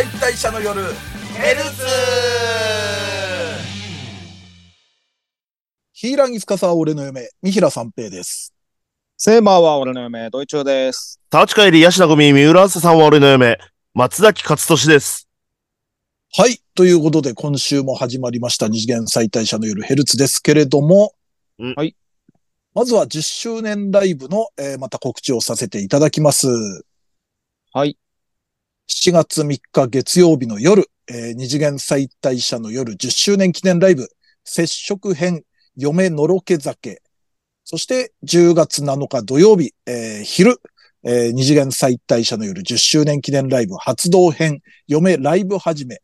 解体者の夜ヘルツヒーラギスカサは俺の嫁、三平三平です。セーマーは俺の嫁、ドイチューです。タチカエリ、ヤシナゴミ、三浦朝さんは俺の嫁、松崎勝利です。はい。ということで、今週も始まりました二次元再大者の夜ヘルツですけれども、うんはい。まずは10周年ライブの、えーまた告知をさせていただきます。はい。7月3日月曜日の夜、えー二次元再大者の夜10周年記念ライブ、接触編、嫁のろけ酒。そして10月7日土曜日、えー昼、えー二次元再大者の夜10周年記念ライブ発動編、嫁ライブ始め。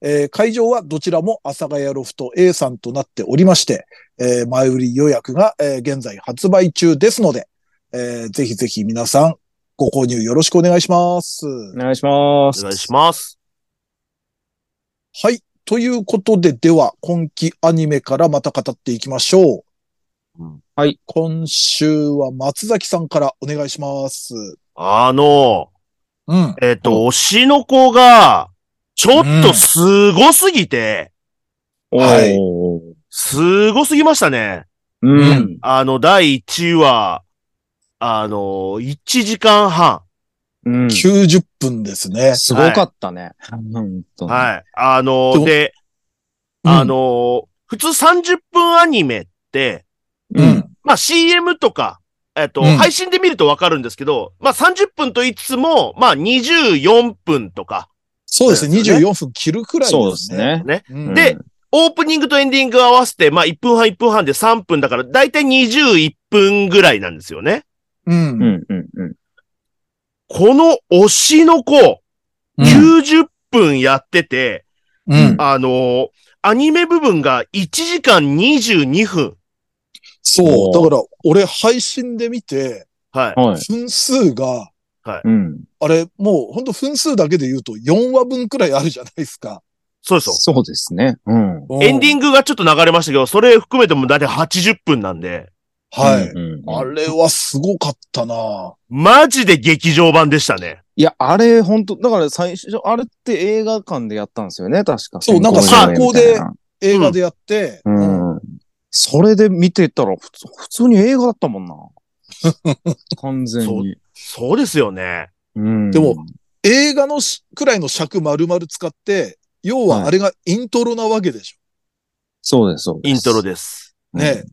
えー会場はどちらも阿佐ヶ谷ロフト A さんとなっておりまして、えー前売り予約が、えー現在発売中ですので、えーぜひぜひ皆さんご購入よろしくお願いします。お願いします。お願いします。はい。ということで、では、今期アニメからまた語っていきましょう。うんはい。今週は松崎さんからお願いします。あの、うん。えっ、と、推しの子が、ちょっとすごすぎて、はいおーすごすぎましたね。うん。あの、第1話、あの、1時間半。うん。90分ですね。すごかったね。本当にはい。あでの、もで、うんあの、普通30分アニメって、う。ん。まあ CM とか、えっ、と、うん配信で見るとわかるんですけど、まあ30分と言いつつも、まあ24分とか、そうですね。そうですね24分切るくらいそうでですすね。ね。うんでオープニングとエンディング合わせて、まあ1分半1分半で3分だから、だいたい21分ぐらいなんですよね。う。うんん、うん、うん。この推しの子、うん。90分やってて、うん。あのーアニメ部分が1時間22分。そう。だから、俺配信で見て、はい。はい。分数が、うん。あれ、もう本当分数だけで言うと4話分くらいあるじゃないですか。そうですよ。そうですね。うん。エンディンググがちょっと流れましたけど、それ含めてもだいたい80分なんで、はい。うんうんあれはすごかったなマジで劇場版でしたね。いや、あれ、本当だから最初、あれって映画館でやったんですよね、確か。そうなんか先行上映画でやって、ううんん。それで見てたら、普通普通に映画だったもんな。完全に。そうですよね。うんでも、映画のしくらいの尺丸々使って、要はあれがイントロなわけでしそうです、そうです。イントロです。ょ。ね、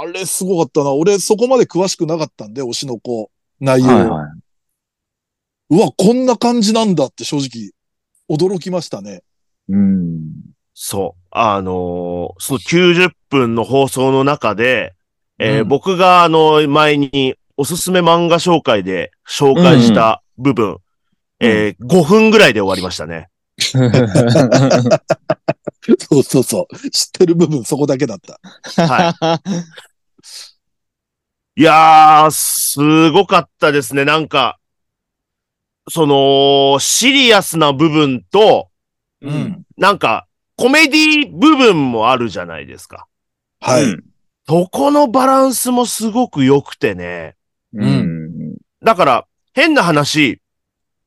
あれすごかったな。俺そこまで詳しくなかったんで、推しの子、内容。はいはうわ、こんな感じなんだって正直、驚きましたね。い。うん。そう。あのーその90分の放送の中で、えーうん僕があの、前におすすめ漫画紹介で紹介した部分、えー5分ぐらいで終わりましたね。そうそうそう。知ってる部分そこだけだった。はい。いやー、すごかったですね。なんか、その、シリアスな部分と、うん。なんか、コメディ部分もあるじゃないですか。はい。うんそこのバランスもすごく良くてね。うん。だから、変な話、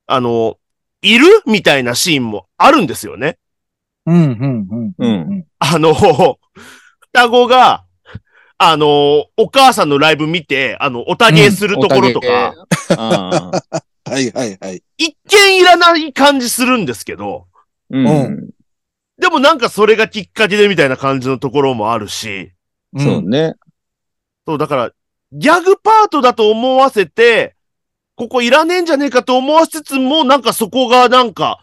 あの、いる？みたいなシーンもあるんですよね。うん、うん、うん。うんあの、双子が、あの、お母さんのライブ見て、あの、おたげするところとか、ああ。はい、はい、はい。一見いらない感じするんですけど、うん。でもなんかそれがきっかけでみたいな感じのところもあるし、そうね。そう、だから、ギャグパートだと思わせて、ここいらねえんじゃねえかと思わせつつも、なんかそこがなんか、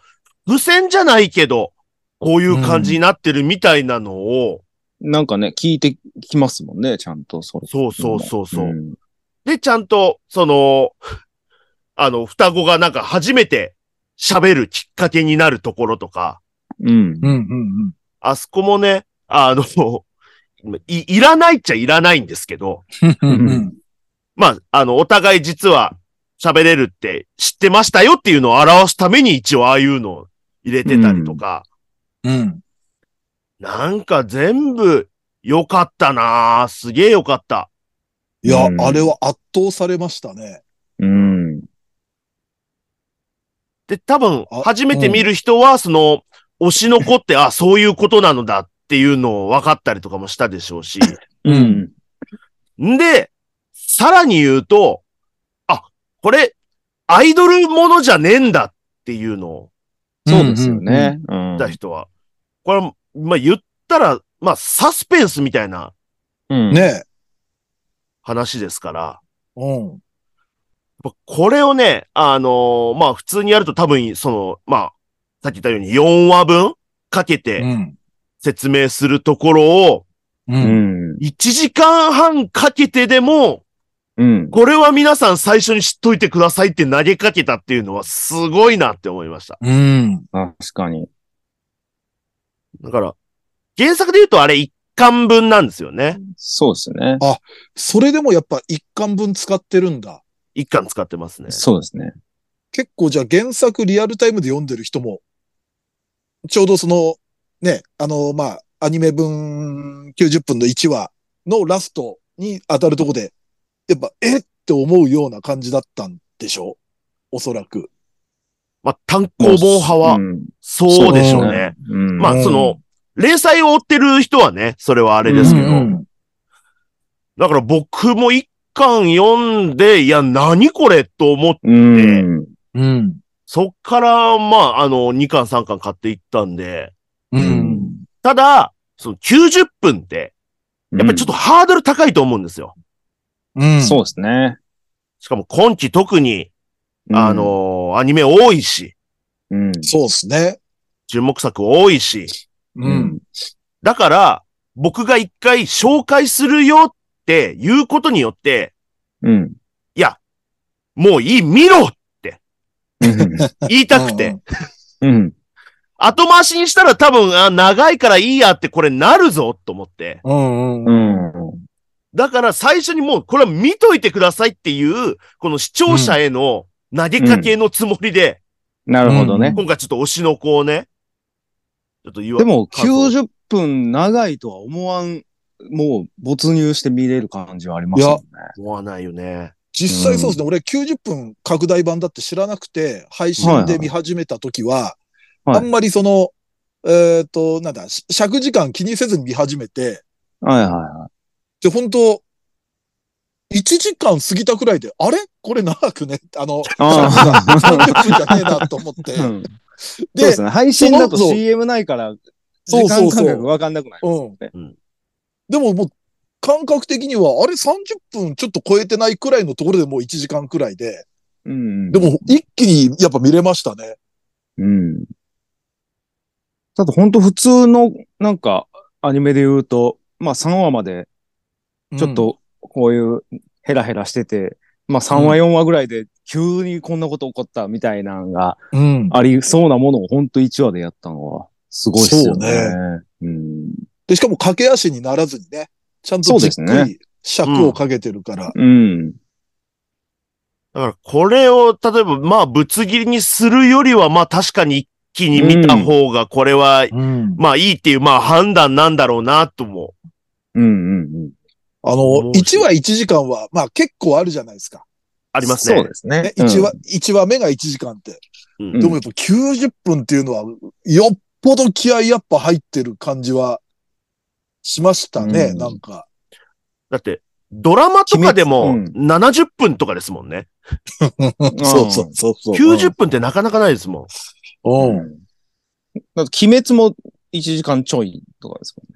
付箋じゃないけど、こういう感じになってるみたいなのを、なんかね、聞いてきますもんね、ちゃんと。それそうそうそうそう。んで、ちゃんと、その、あの、双子がなんか初めて喋るきっかけになるところとか、うん。うん、うん、あそこもね、あの、い、いらないっちゃいらないんですけど、うん。うん、うん。まあ、あの、お互い実は喋れるって知ってましたよっていうのを表すために一応ああいうのを入れてたりとか、うん。なんか全部良かったなぁ。すげえ良かった。いや、うんあれは圧倒されましたね。うん。で、多分あ、初めて見る人は、その、推しの子って、あ、そういうことなのだっていうのを分かったりとかもしたでしょうし。うん。んで、さらに言うと、あ、これ、アイドルものじゃねえんだっていうのをそうですよね。うん言った人は。これ、まあ、言ったら、まあ、サスペンスみたいなうん。ね話ですから、うん。やっぱこれをね、あのーまあ、普通にやると多分、その、まあ、さっき言ったように4話分かけうてん。説明するところを、う。うんん。1時間半かけてでも、うん。これは皆さん最初に知っといてくださいって投げかけたっていうのはすごいなって思いました。うん。確かに。だから、原作で言うとあれ1巻分なんですよね。そうですね。それでもやっぱ一巻分使ってるんだ。1巻使ってますね。そうですね。結構じゃあ原作リアルタイムで読んでる人も、ちょうどその、ね、あの、まあ、アニメ分90分の1話のラストに当たるとこで、やっぱ、え？って思うような感じだったんでしょ？おそらく。まあ、単行本派はうんそうでしょうね。。うん。まあ、うんその、連載を追ってる人はね、それはあれですけど。うんだから僕も1巻読んで、いや、何これと思って、うん。うん。そっから、まあ、あの、2巻3巻買っていったんで、う。うんん。ただ、その90分って、やっぱりちょっとハードル高いと思うんですよ。うん。そうですね。しかも今期特に、あの、アニメ多いし、うん、そうですね。注目作多いし、う。うんだから、僕が一回紹介するよっていうことによって、うん。いや、もういい、見ろうん。言いたくて、うん。後回しにしたら多分、あ、長いからいいやってこれなるぞと思って。うん。ううん。ん。だから最初にもうこれは見といてくださいっていう、この視聴者への投げかけのつもりで、なるほどね。今回ちょっと推しの子をね、ちょっと言わでも、感想90分長いとは思わん、もう没入して見れる感じはありますよね。思わないよね。実際そうですね。俺90分拡大版だって知らなくて、配信で見始めた時は、はいあんまりその、えっ、と、なんだ、し尺時間気にせずに見始めて、はいはいはで、本当1時間過ぎたくらいで、あれ？これ長くね？あの、あー30分じゃねえなと思って。い。うんそうで、ですね。配信だと CM ないから、時間感覚わかんなくなりますうん。ね。うんでももう、感覚的には、あれ？30分ちょっと超えてないくらいのところでもう1時間くらいで、うん。でも一気にやっぱ見れましたね。うん。だと本当普通の、なんか、アニメで言うと、まあ3話まで、ちょっと、こういう、ヘラヘラしてて、まあ3話4話ぐらいで、急にこんなこと起こったみたいなのがうん、うん。ありそうなものを本当1話でやったのは、すごいっすよね。そううん。で、しかも駆け足にならずにね、ちゃんとじっくり尺をかけてるから。うん。だからこれを、例えばまあぶつ切りにするよりはまあ確かに一気に見た方がこれは、うん。まあいいっていうまあ判断なんだろうなとも。うんうんあの、1話1時間は、まあ結構あるじゃないですか。ありますね。そうですねね、。1話、一話目が1時間って。うんでもやっぱ90分っていうのは、よっぽど気合やっぱ入ってる感じはしましたね、うんなんか。だって、ドラマとかでも鬼滅70分とかですもんね。そうそうそうそう。90分ってなかなかないですもん。うん。うん。だって鬼滅も1時間ちょいとかですもんね。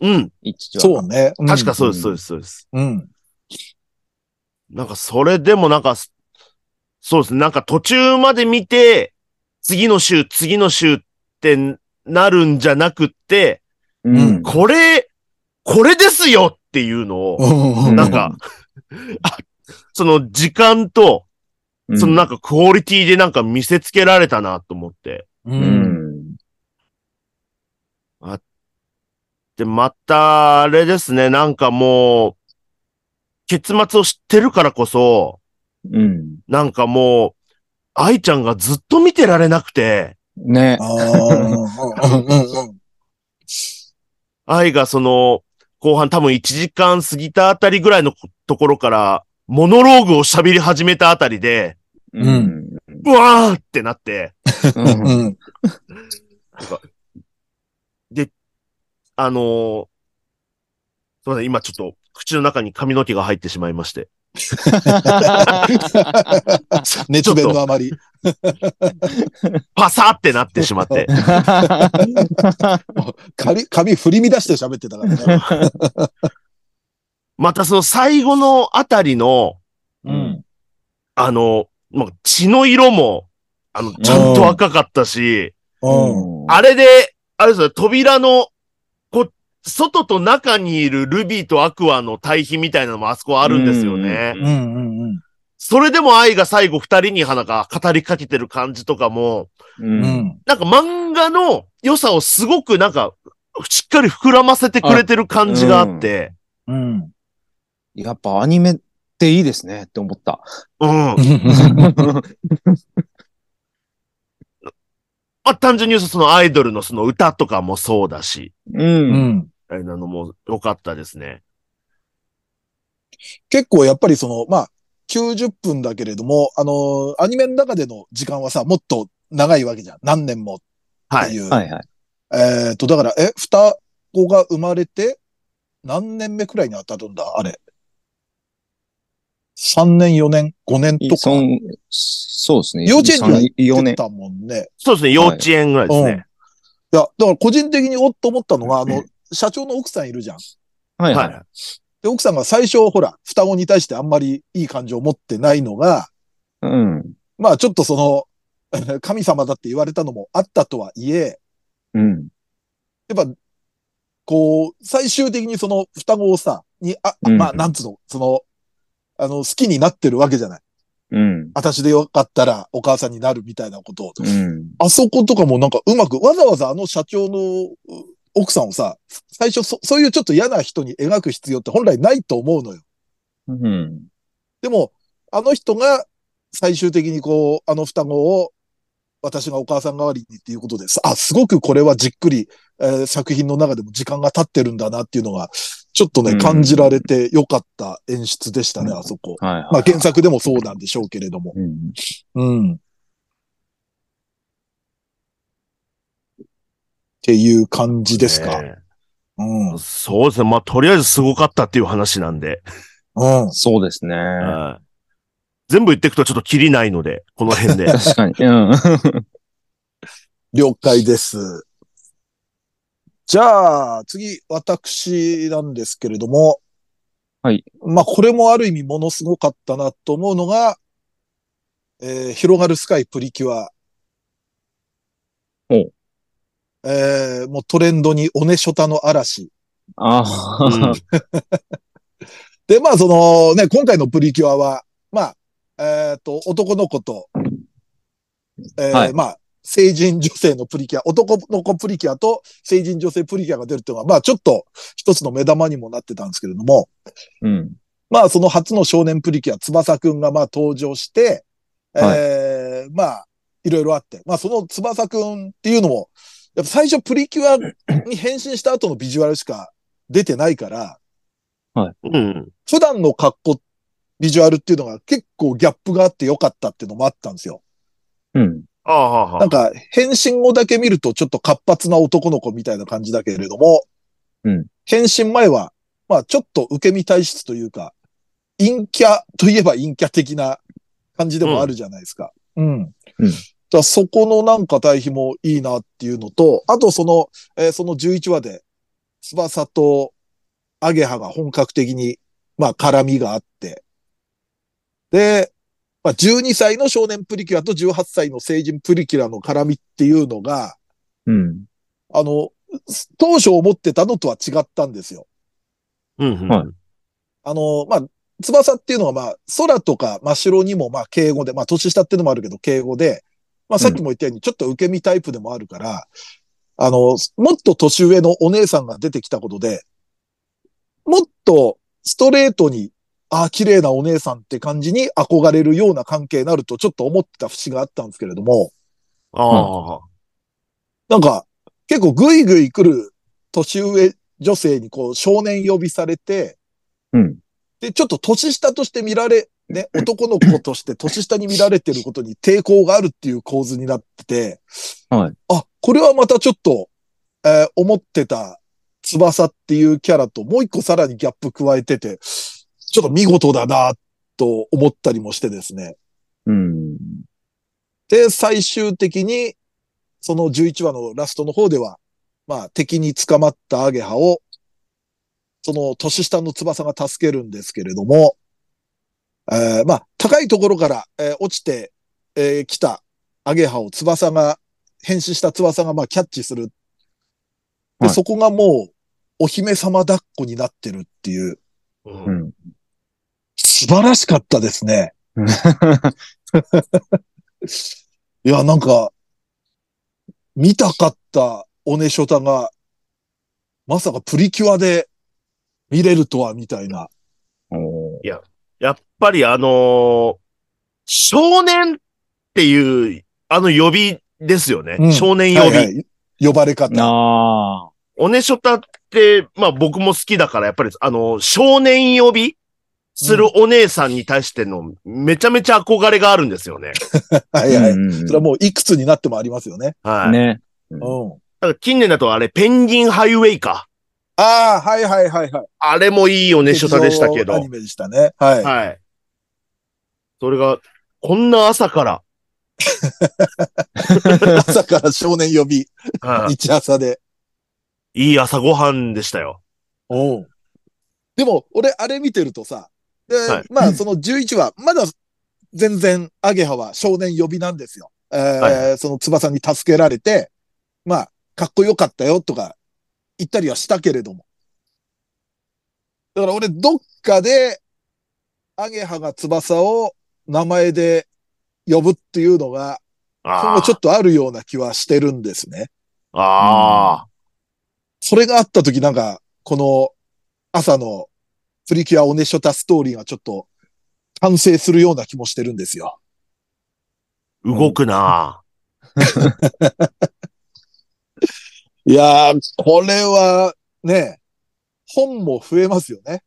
うん。一話そうね。ん確かそうです、そうです、そうです。うん。なんかそれでもなんか、そうですね。なんか途中まで見て、次の週、次の週ってなるんじゃなくって、うん。これ、これですよっていうのを、うんなんか、あその時間と、そのなんかクオリティでなんか見せつけられたなと思って。う。うんん。で、また、あれですね、なんかもう、結末を知ってるからこそ、うん。なんかもう、愛ちゃんがずっと見てられなくて、ね。ああ、うんうんうん愛がその、後半多分1時間過ぎたあたりぐらいのところから、モノローグを喋り始めたあたりで、うんブワーってなって、うんうん。あのー、すいません、今ちょっと口の中に髪の毛が入ってしまいまして。熱弁のあまり。パサーってなってしまって。髪、髪振り乱して喋ってたからね。またその最後のあたりの、うん。あの、まあ、血の色も、あの、ちゃんと赤かったし、うん。あれで、あれですよ、扉の、外と中にいるルビーとアクアの対比みたいなのもあそこあるんですよね。うんうんうん。それでも愛が最後二人に花が語りかけてる感じとかも、う。うんん。なんか漫画の良さをすごくなんか、しっかり膨らませてくれてる感じがあって、うん。やっぱアニメっていいですねって思った。うん。まあ、単純に言うとそのアイドルのその歌とかもそうだし、う。うんん。あれなのも良かったですね。結構やっぱりその、まあ、90分だけれども、あのーアニメの中での時間はさ、もっと長いわけじゃん。何年もはい。っていう。はいはい。えっと、だから、え、双子が生まれて、何年目くらいに当たるんだ？あれ。3年、4年、5年とか？そうですね。幼稚園には4行って年。たもんね。そうですね、幼稚園ぐらいですね。いや、だから個人的におっと思ったのが、あの、社長の奥さんいるじゃん。はいは。はいで、奥さんが最初、ほら、双子に対してあんまりいい感情を持ってないのが、い。うん。まあちょっとその、神様だって言われたのもあったとはいえ、うん。やっぱ、こう、最終的にその双子をさ、に、あ、うんまあなんつうの、その、あの、好きになってるわけじゃない。うん。私でよかったらお母さんになるみたいなことを。うん。あそことかもなんかうまく、わざわざあの社長のう奥さんをさ、最初そ、そういうちょっと嫌な人に描く必要って本来ないと思うのよ。うん。でも、あの人が最終的にこう、あの双子を私がお母さん代わりにっていうことです。あ、すごくこれはじっくり、えー作品の中でも時間が経ってるんだなっていうのが、ちょっとね、うん感じられてよかった演出でしたね、うんあそこ。はいはい。まあ原作でもそうなんでしょうけれども。うん。うん。っていう感じですか？ねうん。そうですね。まあ、とりあえずすごかったっていう話なんで。うん。そうですね。はい全部言っていくとちょっとキリないので、この辺で。確かに。うん。了解です。じゃあ、次、私なんですけれども。はい。まあ、これもある意味ものすごかったなと思うのが、えー広がるスカイプリキュア。ほうえーもうトレンドにオネショタの嵐。あうんあ。で、まあ、そのね、今回のプリキュアは、まあ、えっ、と、男の子と、えーはいまあ、成人女性のプリキュア、男の子プリキュアと成人女性プリキュアが出るっていうのは、まあ、ちょっと一つの目玉にもなってたんですけれども、うん。まあ、その初の少年プリキュア、翼くんがまあ登場して、はいえーまあ、いろいろあって、まあ、その翼くんっていうのも、やっぱ最初プリキュアに変身した後のビジュアルしか出てないから、うん。普段の格好、ビジュアルっていうのが結構ギャップがあってよかったっていうのもあったんですよ。うん。ああ。なんか、変身後だけ見るとちょっと活発な男の子みたいな感じだけれども、うん変身前は、まあちょっと受け身体質というか、陰キャといえば陰キャ的な感じでもあるじゃないですか。うん。うんだからそこのなんか対比もいいなっていうのと、あとその、えーその11話で、翼とアゲハが本格的に、まあ絡みがあって、で、まあ、12歳の少年プリキュアと18歳の成人プリキュアの絡みっていうのが、うん。あの、当初思ってたのとは違ったんですよ。うん、うん。はいあの、まあ、翼っていうのはまあ、空とか真っ白にもまあ、敬語で、まあ、年下っていうのもあるけど、敬語で、まあ、さっきも言ったように、ちょっと受け身タイプでもあるから、あの、もっと年上のお姉さんが出てきたことで、もっとストレートに、ああ、綺麗なお姉さんって感じに憧れるような関係になるとちょっと思ってた節があったんですけれども、ああ、はあなんか、結構ぐいぐい来る年上女性にこう少年呼びされて、うん。で、ちょっと年下として見られね、男の子として年下に見られてることに抵抗があるっていう構図になってて、はい。あ、これはまたちょっと、えー思ってた翼っていうキャラともう一個さらにギャップ加えてて、ちょっと見事だなと思ったりもしてですね。うん。で、最終的に、その11話のラストの方では、まあ敵に捕まったアゲハを、その年下の翼が助けるんですけれども、えーまあ高いところから、えー落ちてき、えー来たアゲハを翼が、変身した翼がまあキャッチする。で、はいそこがもうお姫様抱っこになってるっていう、うんうん。素晴らしかったですね。いや、なんか、見たかったオネショタが、まさかプリキュアで見れるとは、みたいな。おーやっぱりあのー少年っていう、あの呼びですよね。うん少年呼び。はいはい呼ばれ方。あおねしょたって、まあ僕も好きだから、やっぱりあの、少年呼びするお姉さんに対してのめちゃめちゃ憧れがあるんですよね。はいはい。うんそれはもういくつになってもありますよね。はい。ね。うん。だから近年だとあれ、ペンギンハイウェイか。ああ、はいはいはいはい。あれもいいおねしょたでしたけど。アニメでしたね。はい。はい。それが、こんな朝から、朝から少年呼び、はい日朝で。いい朝ごはんでしたよ。うん。でも、俺、あれ見てるとさ、で、はいまあ、その11話、まだ全然、アゲハは少年呼びなんですよ。えーはその翼に助けられて、まあ、かっこよかったよとか言ったりはしたけれども。だから俺、どっかで、アゲハが翼を名前で呼ぶっていうのが、今あ後ちょっとあるような気はしてるんですね。あ。あそれがあった時なんか、この朝のプリキュアオネショタストーリーがちょっと完成するような気もしてるんですよ。あ。動くな。いやー、これはね、本も増えますよね。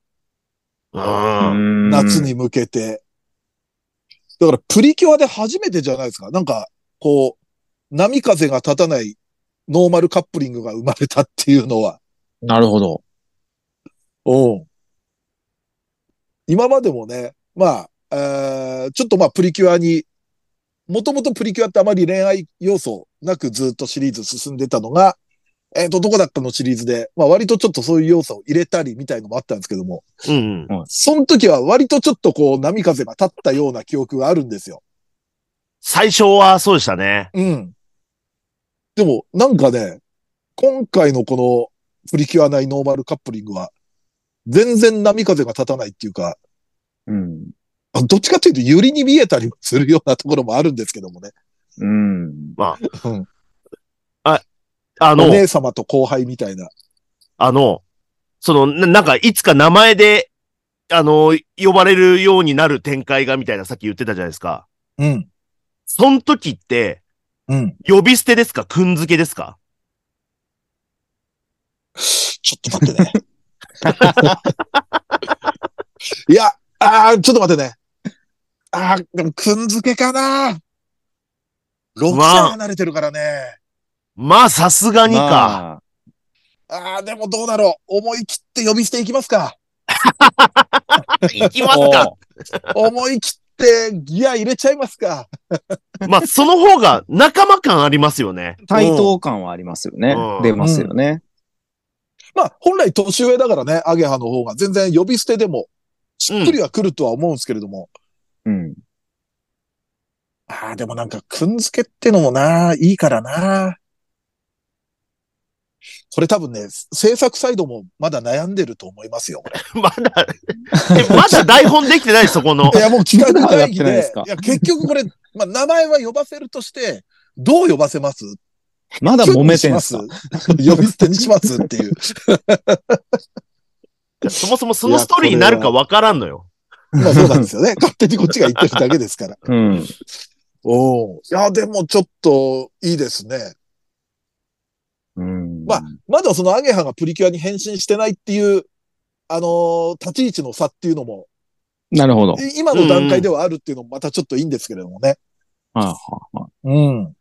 うん。夏。に向けて。だからプリキュアで初めてじゃないですか。なんか、こう、波風が立たないノーマルカップリングが生まれたっていうのは。なるほど。うん。今までもね、まあ、えーちょっとまあプリキュアに、もともとプリキュアってあまり恋愛要素なくずっとシリーズ進んでたのが、えっ、と、どこだったのシリーズで、まあ割とちょっとそういう要素を入れたりみたいのもあったんですけども、うん。その時は割とちょっとこう波風が立ったような記憶があるんですよ。最初はそうでしたね。うん。でも、なんかね、今回のこのプリキュア内ノーマルカップリングは、全然波風が立たないっていうか、うん。あどっちかというと、ユリに見えたりもするようなところもあるんですけどもね。うん。うん、おあの、姉様と後輩みたいな。あの、その、ななんか、いつか名前で、あの、呼ばれるようになる展開が、みたいなさっき言ってたじゃないですか。うん。その時って、うん。呼び捨てですか？くんづけですか？ちょっと待ってね。いや、あーちょっと待ってね。あーでも、くんづけかな ?6 まあ歳離れてるからね。まあ、さすがにか。まあああ、でもどうだろう。思い切って呼び捨ていきますか。いきますか。思い切ってギア入れちゃいますか。まあ、その方が仲間感ありますよね。対等感はありますよねうん。出ますよね。まあ、本来年上だからね、アゲハの方が全然呼び捨てでも、しっくりは来るとは思うんですけれども。うん。ああ、でもなんか、くんづけってのもな、いいからな。これ多分ね、制作サイドもまだ悩んでると思いますよ。まだ、えまだ台本できてない、そこの い。や、もう企画会議でまだやってないですか、いや、結局これ、まあ、名前は呼ばせるとして、どう呼ばせます？まだ揉めてんすか？呼び捨てにします？っていう。そもそもそのストーリーになるかわからんのよ。まあそうなんですよね。勝手にこっちが言ってるだけですから。うん。おお。いや、でもちょっといいですね。うん。まあまだそのアゲハがプリキュアに変身してないっていう、あのー立ち位置の差っていうのも、なるほど。今の段階ではあるっていうのもまたちょっといいんですけれどもね。はいはいはいうん。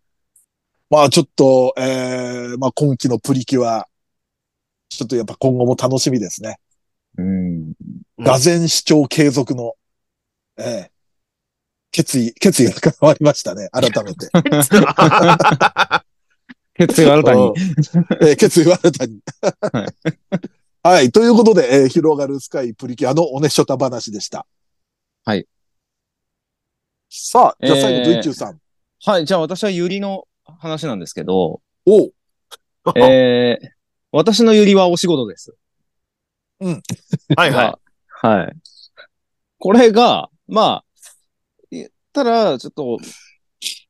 まあちょっと、えー、まあ今期のプリキュア、ちょっとやっぱ今後も楽しみですね。うん。うん俄然視聴継続の、ええ決意、決意が変わりましたね。改めて。決意新たに。えー決意は新たに。はい。ということで、えー広がるスカイプリキュアのおねしょた話でした。はい。さあ、じゃあ最後、えードイチューさん。はい、じゃあ私はユリの話なんですけど、おう。えー、私のユリはお仕事です。はいはい。まあはい。これが、まあ、言ったら、ちょっと、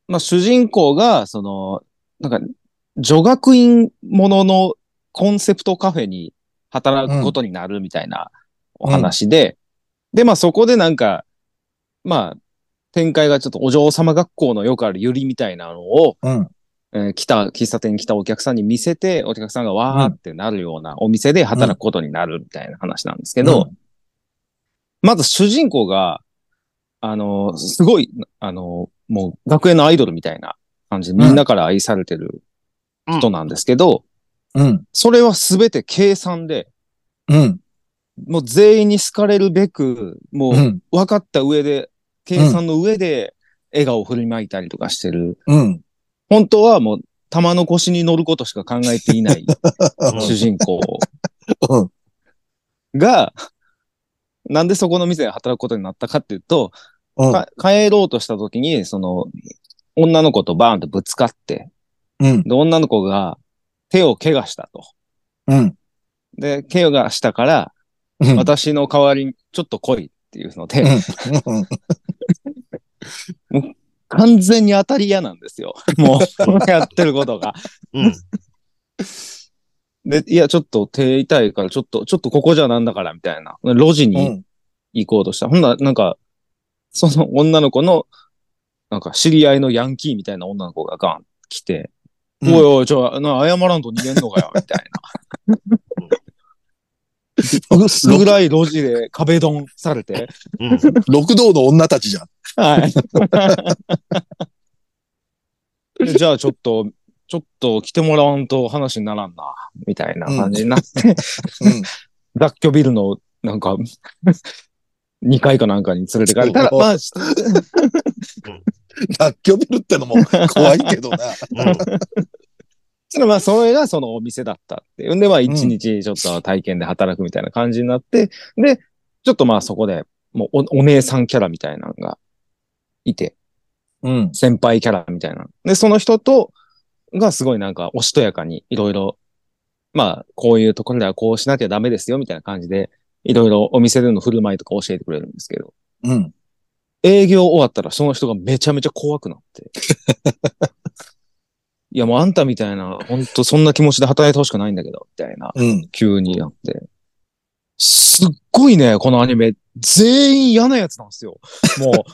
まあ主人公が、その、なんか、女学院もののコンセプトカフェに働くことになるみたいなお話で、で、まあそこでなんか、まあ、展開がちょっとお嬢様学校のよくあるユリみたいなのを、うん。えー来た、喫茶店に来たお客さんに見せて、お客さんがわーってなるようなお店で働くことになるみたいな話なんですけど、まず主人公が、あの、すごい、あの、もう学園のアイドルみたいな感じでみんなから愛されてる人なんですけど、うん。それはすべて計算で、うん。もう全員に好かれるべく、もう。うん分かった上で、計算の上で笑顔を振りまいたりとかしてる。うん。本当はもう玉の腰に乗ることしか考えていないうん主人公 うん。が、なんでそこの店で働くことになったかっていうと、うん。か帰ろうとした時に、その、女の子とバーンとぶつかって、うん。で、女の子が手を怪我したと。うん。で、怪我したから、うん。私の代わりにちょっと来いっていうので、うん。完全に当たり屋なんですよ。もう、やってることが。うん。で、いや、ちょっと手痛いから、ちょっと、ちょっとここじゃなんだから、みたいな。路地にうん。行こうとした。ほんなら、なんか、その女の子の、なんか知り合いのヤンキーみたいな女の子がガン来て、おいおい、ちょ、な、謝らんと逃げんのかよ、みたいな。薄暗い路地で壁ドンされて、うん。六道の女たちじゃん。はい。でじゃあちょっと、ちょっと来てもらわんと話にならんな、みたいな感じになって、うん。雑居ビルの、なんか、2階かなんかに連れてかれたら、まあ、雑居ビルってのも怖いけどな。それまあ、それがそのお店だったっていうんで、まあ、一日ちょっと体験で働くみたいな感じになって、で、ちょっとまあ、そこで、もうお、お姉さんキャラみたいなのがいて、うん。先輩キャラみたいな。で、その人と、がすごいなんか、おしとやかに、いろいろ、まあ、こういうところではこうしなきゃダメですよ、みたいな感じで、いろいろお店での振る舞いとか教えてくれるんですけど、うん。営業終わったらその人がめちゃめちゃ怖くなって。いや、もうあんたみたいな、本当そんな気持ちで働いてほしくないんだけど、みたいな、うん。急になって。すっごいね、このアニメ、全員嫌なやつなんですよ。もう。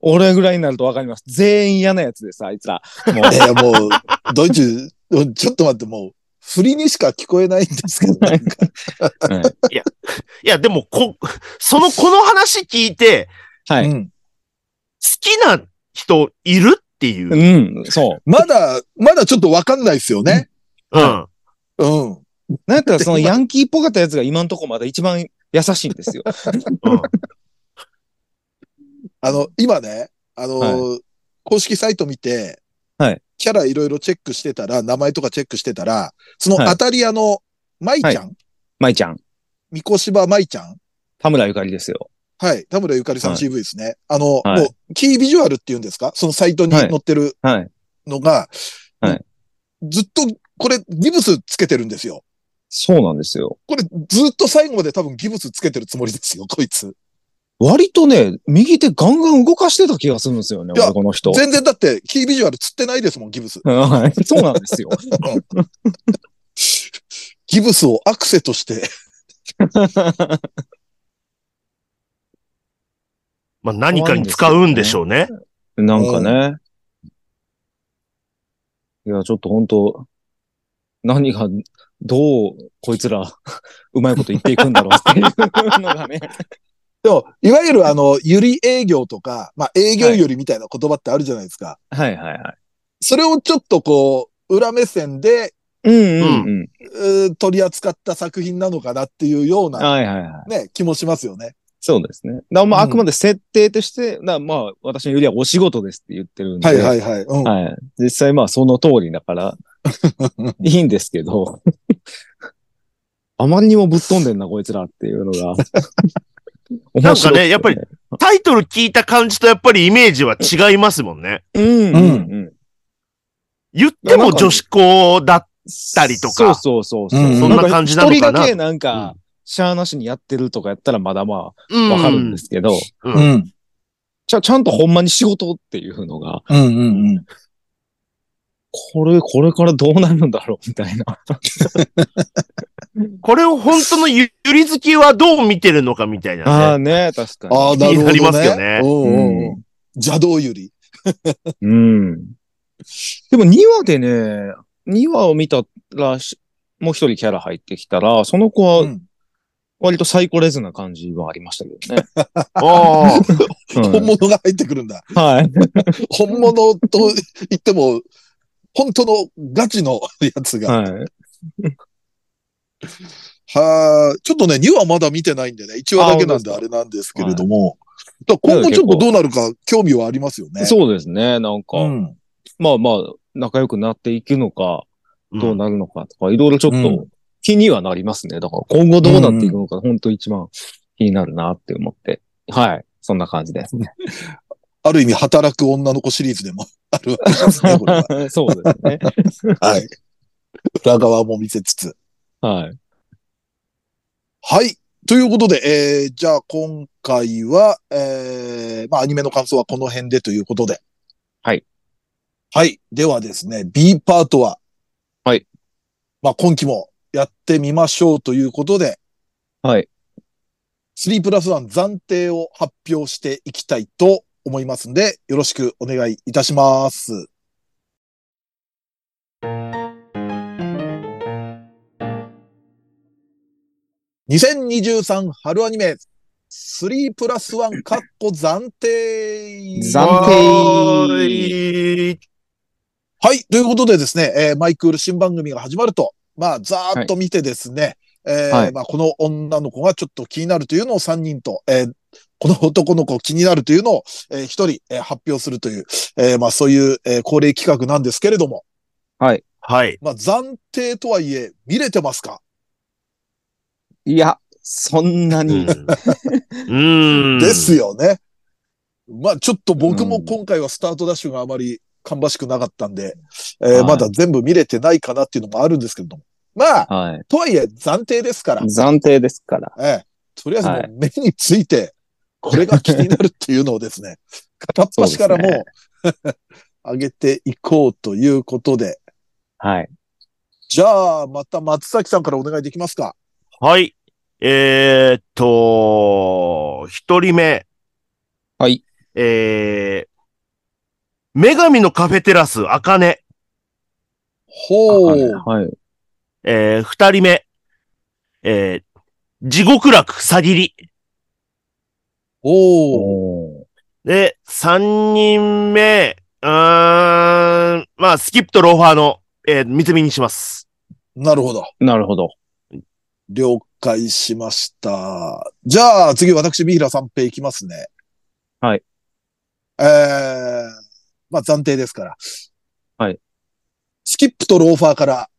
俺ぐらいになるとわかります。全員嫌なやつです、あいつら。もういや、もう、ドイツ、ちょっと待って、もう、振りにしか聞こえないんですけど、なんか うんいや、でも、こ、その、この話聞いて、はい。うん。好きな人いるっていう。うん、そう。まだ、まだちょっとわかんないですよね。うん。うん。なんやったらそのヤンキーっぽかったやつが今んとこまだ一番優しいんですよ。うん。あの、今ね、あのー公式サイト見て、はいキャラいろいろチェックしてたら、名前とかチェックしてたら、そのはい当たり屋の舞ちゃん、舞ちゃん、三越芝舞ちゃん？田村ゆかりですよ。はい。田村ゆかりさんはい CV ですね。あの、はいもう、キービジュアルっていうんですか？そのサイトにはい載ってるはい。のが、はいずっと、これ、ギブスつけてるんですよ。そうなんですよ。これ、ずっと最後まで多分ギブスつけてるつもりですよ、こいつ。割とね、右手ガンガン動かしてた気がするんですよね、いや俺この人。全然だって、キービジュアルつってないですもん、ギブス。はいそうなんですよ。ギブスをアクセとして。まあ、何かに使うんでしょうね。なんかね。いや、ちょっと本当何が、どう、こいつら、うまいこと言っていくんだろうっていうのがね。でも、いわゆるあの、ゆり営業とか、まあ営業よりみたいな言葉ってあるじゃないですか。はいはいはい。それをちょっとこう、裏目線で、うんうんうん。取り扱った作品なのかなっていうような、はいはいはい。ね、気もしますよね。そうですね。だまあ、うんあくまで設定として、まあ、私のよりはお仕事ですって言ってるんで。はいはいはい。うん。はい。実際まあ、その通りだから、いいんですけど、あまりにもぶっ飛んでんな、こいつらっていうのが。なんかねやっぱりタイトル聞いた感じとやっぱりイメージは違いますもんね。うんうんうん。言っても女子校だったりとかそうそうそうそう。うんそんな感じなのかな一人だけなんか、シャアなしにやってるとかやったらまだまうんあ、わかるんですけど、うんうん。ちゃ、ちゃんとほんまに仕事っていうのが、うんうんうん。これ、これからどうなるんだろうみたいな。これを本当のゆゆり好きはどう見てるのかみたいあなね。あね、確かに。ああ、なるほど、ね。りますよねうんうんうん。邪道ゆり。うん。でも2話でね、2話を見たらし、もう一人キャラ入ってきたら、その子はうん割とサイコレズな感じはありましたけどね。ああ。うん本物が入ってくるんだ。はい。本物と言っても、本当のガチの やつが。はい。はあ、ちょっとね、2話まだ見てないんでね、1話だけなんでああれなんですけれども、だから今後ちょっとどうなるか興味はありますよね。そうですね。なんか、うん。まあまあ、仲良くなっていくのか、どうななるのかとか、いろいろちょっうと気にはなりますね。だから今後どうなっていくのか、本当一番気になるなって思って。はい。そんな感じですね。ある意味、働く女の子シリーズでもあるわけですね、これは。そうですね。はい。裏側も見せつつ。はい。はい。ということで、えー、じゃあ今回は、えー、まあアニメの感想はこの辺でということで。はい。はい。ではですね、B パートは、はい。まあ今期もやってみましょうということで、はい。3プラス1暫定を発表していきたいと思いますんで、よろしくお願いいたします。2023春アニメ3プラス1カッコ暫定暫定はい。はい。ということでですね、えーマイクール新番組が始まると、まあ、ざーっと見てですね、えーはいまあ、この女の子がちょっと気になるというのを3人と、えーこの男の子気になるというのを、えー、1人、えー発表するという、えーまあ、そういう、えー恒例企画なんですけれども、はい。まあ、暫定とはいえ、見れてますか？いや、そんなうに。ん。うん ですよね。まあ、ちょっと僕もうん今回はスタートダッシュがあまり芳しくなかったんで、えーはいまだ全部見れてないかなっていうのもあるんですけれども。まあ、はい。とはいえ暫定ですから。暫定ですから。ええ。とりあえずもはいう目について、これが気になるっていうのをですね、片っ端からもう、上げていこうということで。はい。じゃあ、また松崎さんからお願いできますかはい。えーっと、一人目。はい。えー、女神のカフェテラス、あかね。ほう。はい。えー、二人目。えー、地獄楽、さぎり。おーで、三人目。うーん、まあ、スキップとローファーの、えー、三つ見にします。なるほど。なるほど。了解しました。じゃあ、次私、三平三平いきますね。はい。えー、まあ暫定ですから。はい。スキップとローファーから、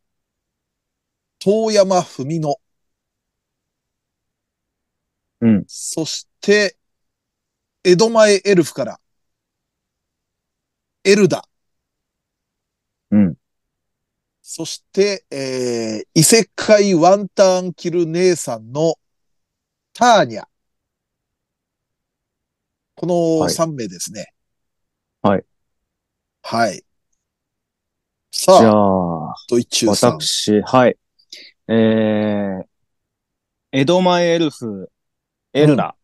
遠山文乃。うん。そして、江戸前エルフから、エルダ。うん。そして、えー、異世界ワンターンキル姉さんのターニャ。このはい3名ですね。はい。はい。じさあ、ゃあ、ドイチューさん。私、はい。えー、江戸前エルフ、エルダ。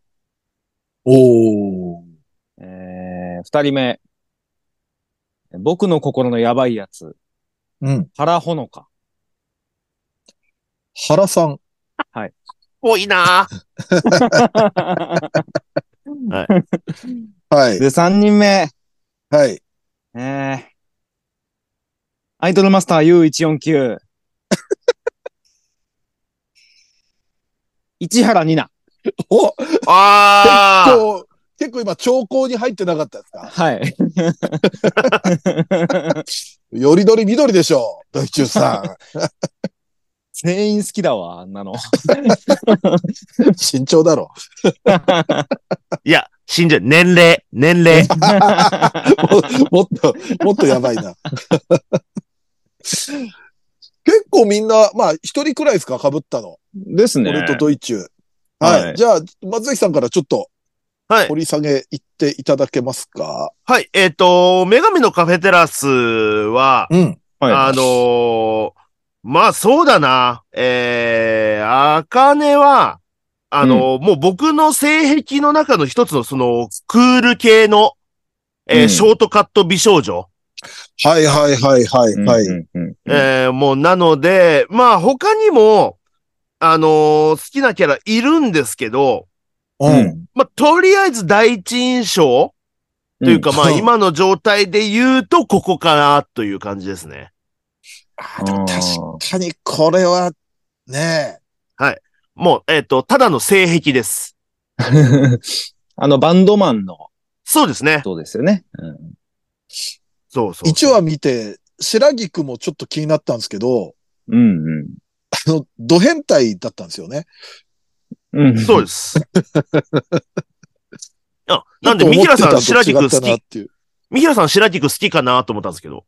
おー。えー、二人目。僕の心のやばいやつ、うん。原ほのか。原さん。多いな はい。で、3人目。はい。えー、アイドルマスター U149。市原里奈。おああ結構、結構今、兆候に入ってなかったですか？はい。よりどり緑でしょう。大中さ全員好きだわ、あんなの。ん。慎重だろ。いや、死んじゃう。年齢、年齢。ももっと、もっとやばいな。結構みんな、まあ、一人くらいですか被ったの？ですね。俺とドイチュー。はい。はいじゃあ、松崎さんからちょっとはい。掘り下げいっていただけますか？はい。えっ、と、女神のカフェテラスは、うん。はい。あのーまあそうだな。えー、あかねは、あのーもう僕の性癖の中の一つのその、クール系の、えーうんショートカット美少女。はいはいはいはいうんはい。うんうんうんえーもうなので、まあ他にも、あのー好きなキャラいるんですけど、う。うんん。まあとりあえず第一印象というか、まあうん今の状態で言うとここかなという感じですね。あでも確かにこれは、ねもう、えっ、と、ただの性癖です。あの、バンドマンのそうですね。そうですよね。うんそうそう。1話見て、白菊もちょっと気になったんですけど、うんうん。あの、ド変態だったんですよね。うん。そうです。あ、なんで、ミキラさん、白菊好き、なっていう。ミキラさん、白菊好きかなと思ったんですけど。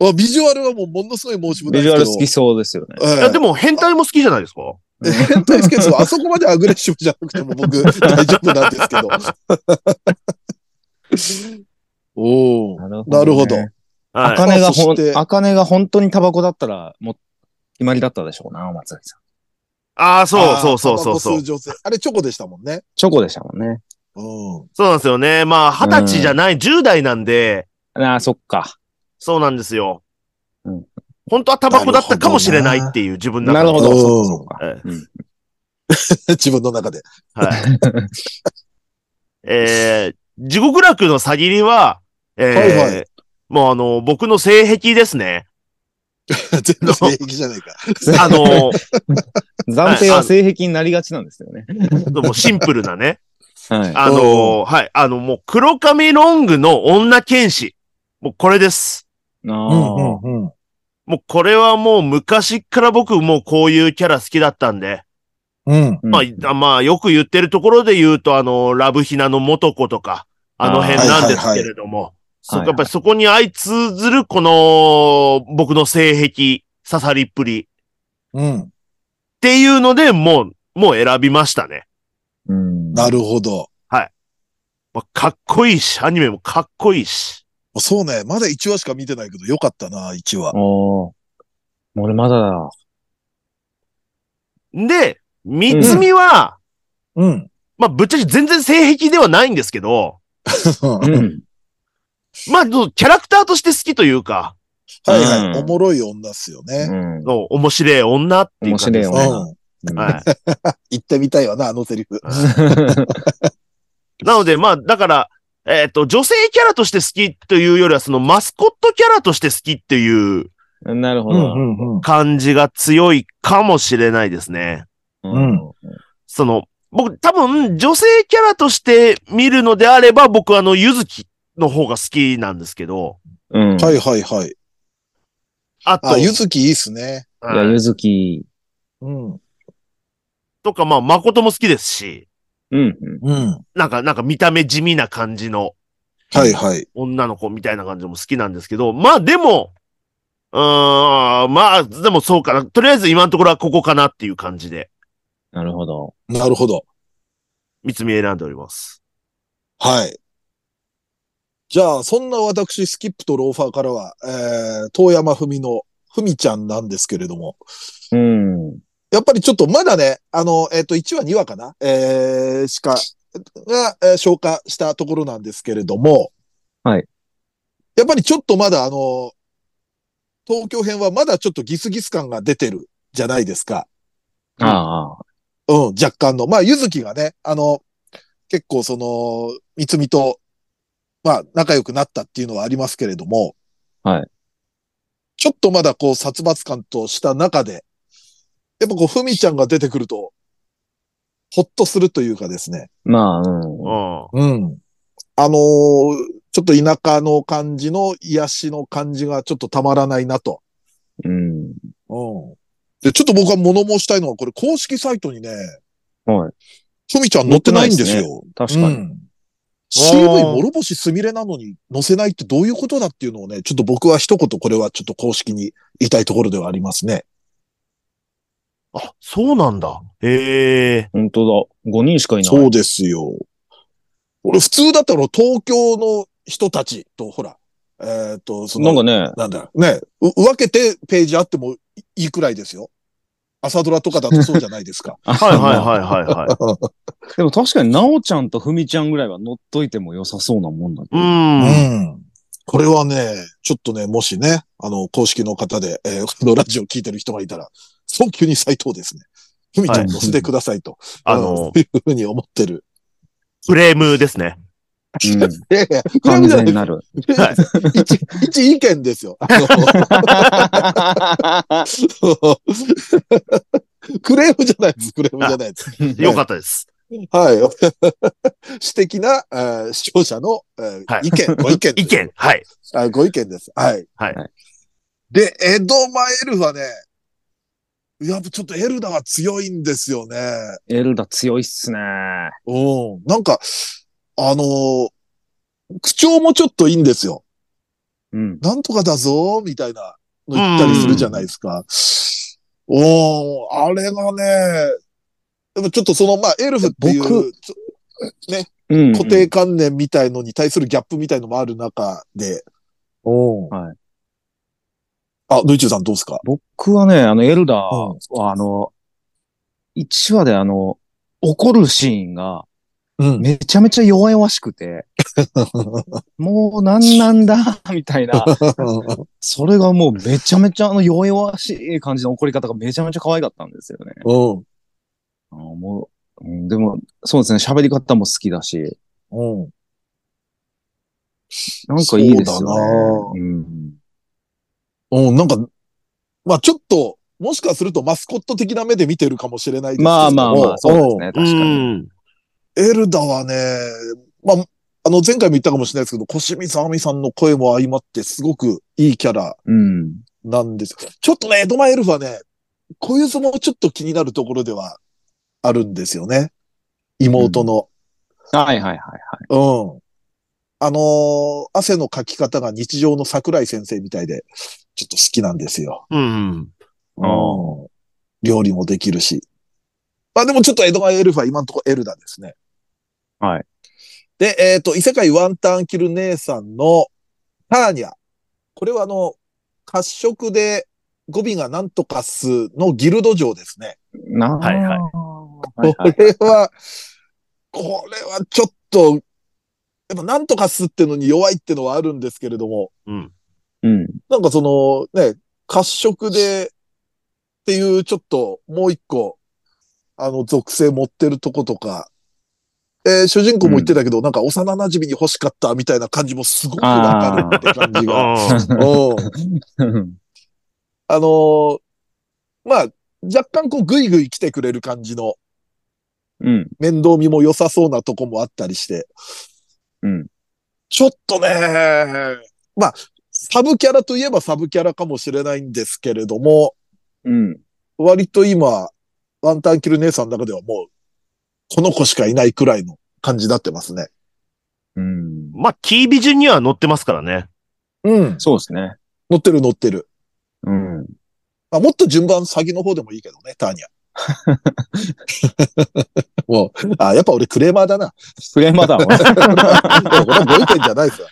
あビジュアルはもうものすごい申し分ないビジュアル。好きそうですよね。ええいや、でも、変態も好きじゃないですか？変態ですけど、あそこまでアグレッシブじゃなくても僕大丈夫なんですけど。おお、なるなるほど。はい。あかねがほん、あかねが本当にタバコだったら、もう、決まりだったでしょうな、松崎さん。ああ、そうそうそうそうそう。女性あれチョコでしたもんね。チョコでしたもんね。うん。そうなんですよね。まあ、二十歳じゃない、10代なんで、ああ、そっか。そうなんですよ。うん本当はタバコだったかもしれないっていう自分の中でなるほど。うんそっかそうん 自分の中で。はい。えー、地獄楽の詐欺りは、えー、はいはいもうあの、僕の性癖ですね。全部性癖じゃないか。あの、暫定は性癖になりがちなんですよね。もうシンプルなね。はい。あの、はい。あの、もう黒髪ロングの女剣士。もうこれです。あうんあ。うんうん。もうこれはもう昔から僕もうこういうキャラ好きだったんで。うん。まあ、まあ、よく言ってるところで言うと、あの、ラブヒナの元子とか、あの辺なんですけれども、そはいはいやっぱりそこに相通ずるこの、僕の性癖、刺さりっぷりうん。っていうので、もう、もう選びましたね。うん。なるほど。まあ、かっこいいし、アニメもかっこいいし。そうね。まだ1話しか見てないけど、よかったな、1話。おー俺まだだ。で、三つみは、うん。まあ、ぶっちゃけ全然性癖ではないんですけど、うん。まあ、キャラクターとして好きというか、はいはい。うんおもろい女っすよね。うん。の面白い女っていう感じですね。面白いうん。うんはい。言ってみたいわな、あのセリフ。なので、まあ、だから、えっ、と、女性キャラとして好きというよりは、そのマスコットキャラとして好きっていうなるほど。感じが強いかもしれないですね。うん。その、僕、多分、女性キャラとして見るのであれば、僕はあの、ゆずきの方が好きなんですけど、うん。はいはいはい。あと、あ、ゆずきいいっすね。いや、ゆずき。うん。とか、まあ、誠も好きですし、うん。うん。なんか、なんか見た目地味な感じのはいはい。女の子みたいな感じも好きなんですけど、まあでも、うーん、まあ、でもそうかな。とりあえず今のところはここかなっていう感じで、なるほど。なるほど。三つ見選んでおります。はい。じゃあ、そんな私、スキップとローファーからは、えー、遠山文のふみちゃんなんですけれども、うん。やっぱりちょっとまだね、あの、えっ、と、1話、2話かな？えー、しか、が、えー消化したところなんですけれども、はい。やっぱりちょっとまだあの、東京編はまだちょっとギスギス感が出てるじゃないですか。ああ。うん、若干の。まあ、ゆずきがね、あの、結構その、みつみと、まあ、仲良くなったっていうのはありますけれども。はい。ちょっとまだこう、殺伐感とした中で、やっぱこう、ふみちゃんが出てくると、ほっとするというかですね。まあ、うん。うん。うん。あのーちょっと田舎の感じの癒しの感じがちょっとたまらないなと。うん。うん。で、ちょっと僕は物申したいのは、これ公式サイトにね、はい。ふみちゃん載ってないんですよ。確かに。うん。CV 諸星すみれなのに載せないってどういうことだっていうのをね、ちょっと僕は一言これはちょっと公式に言いたいところではありますね。あ、そうなんだ。へえ。本当だ。5人しかいない。そうですよ。俺普通だったら東京の人たちと、ほら、えっ、と、その、なんかね、なんだ、ね、う分けてページあってもいいくらいですよ。朝ドラとかだとそうじゃないですか。はいはいはいはいはい。でも確かに、なおちゃんとふみちゃんぐらいは乗っといても良さそうなもんだけど。うん。うん。これはね、ちょっとね、もしね、あの、公式の方で、えー このラジオ聞いてる人がいたら、早急にサイトをですね、ふみちゃん載せてくださいと、あうんの、いうふうに思ってる。フレームですね。うん。いやいや、完全になる。はい一、一意見ですよ。クレームじゃないです、クレームじゃないです。よかったです。はい。私的な、えー視聴者の、えーはい意見、ご意見です。意見。はい。あご意見です。はい。はいで、エドマエルフはね、やっぱちょっとエルダが強いんですよね。エルダ強いっすね。うん。なんか、あのー口調もちょっといいんですよ。うん。なんとかだぞ、みたいなの言ったりするじゃないですか。おー、あれがね、でもちょっとその、まあ、エルフっていう僕、ちょうん。固定観念みたいのに対するギャップみたいのもある中で、おはい。あ、ドイチューさんどうですか？僕はね、あの、エルダーうんは、あの、1話であの、怒るシーンが、うん。めちゃめちゃ弱々しくて、もうなんなんだ、みたいな。それがもうめちゃめちゃあの弱々しい感じの怒り方がめちゃめちゃ可愛かったんですよね。うん。あのもう、うんでも、そうですね、喋り方も好きだし、うん。なんかいいですよね。そうだなうん。うん、なんか、まあちょっと、もしかするとマスコット的な目で見てるかもしれないですけどまあまあまあ、そうですね、う確かに。ん。エルダはね、まあ、あの、前回も言ったかもしれないですけど、小清水亜美さんの声も相まって、すごくいいキャラうん。なんです。ちょっとね、エドマエルフはね、こういう相撲ちょっと気になるところではあるんですよね。妹の。はいはいはいはい。うん。あのー汗のかき方が日常の桜井先生みたいで、ちょっと好きなんですよ。うん。うん料理もできるし。まあでもちょっと江戸川エルフは今のところエルダですね。はい。で、えっ、と、異世界ワンタンキル姉さんのターニャ。これはあの、褐色で語尾がなんとかすのギルド城ですね。なはいはいはいこはいれは、これはちょっと、やっぱなんとかすってのに弱いってのはあるんですけれども、うん。うん。なんかそのね、褐色でっていうちょっともう一個、あの属性持ってるとことか、えー主人公も言ってたけど、なんか幼馴染に欲しかったみたいな感じもすごくわかるって感じが。うんうん。あのーまあ、若干こうグイグイ来てくれる感じのうん。面倒見も良さそうなとこもあったりして、うん。ちょっとね、まあ、サブキャラといえばサブキャラかもしれないんですけれども、うん。割と今、ワンタンキル姉さんの中ではもう、この子しかいないくらいの感じになってますね。うん。まあ、キービジュンには載ってますからね。うん。そうですね。乗ってる乗ってる。うん。まあ、もっと順番先の方でもいいけどね、ターニャ。もう、あ、やっぱ俺クレーマーだな。フレーマーだわ。いやこれはご意見じゃないですよ。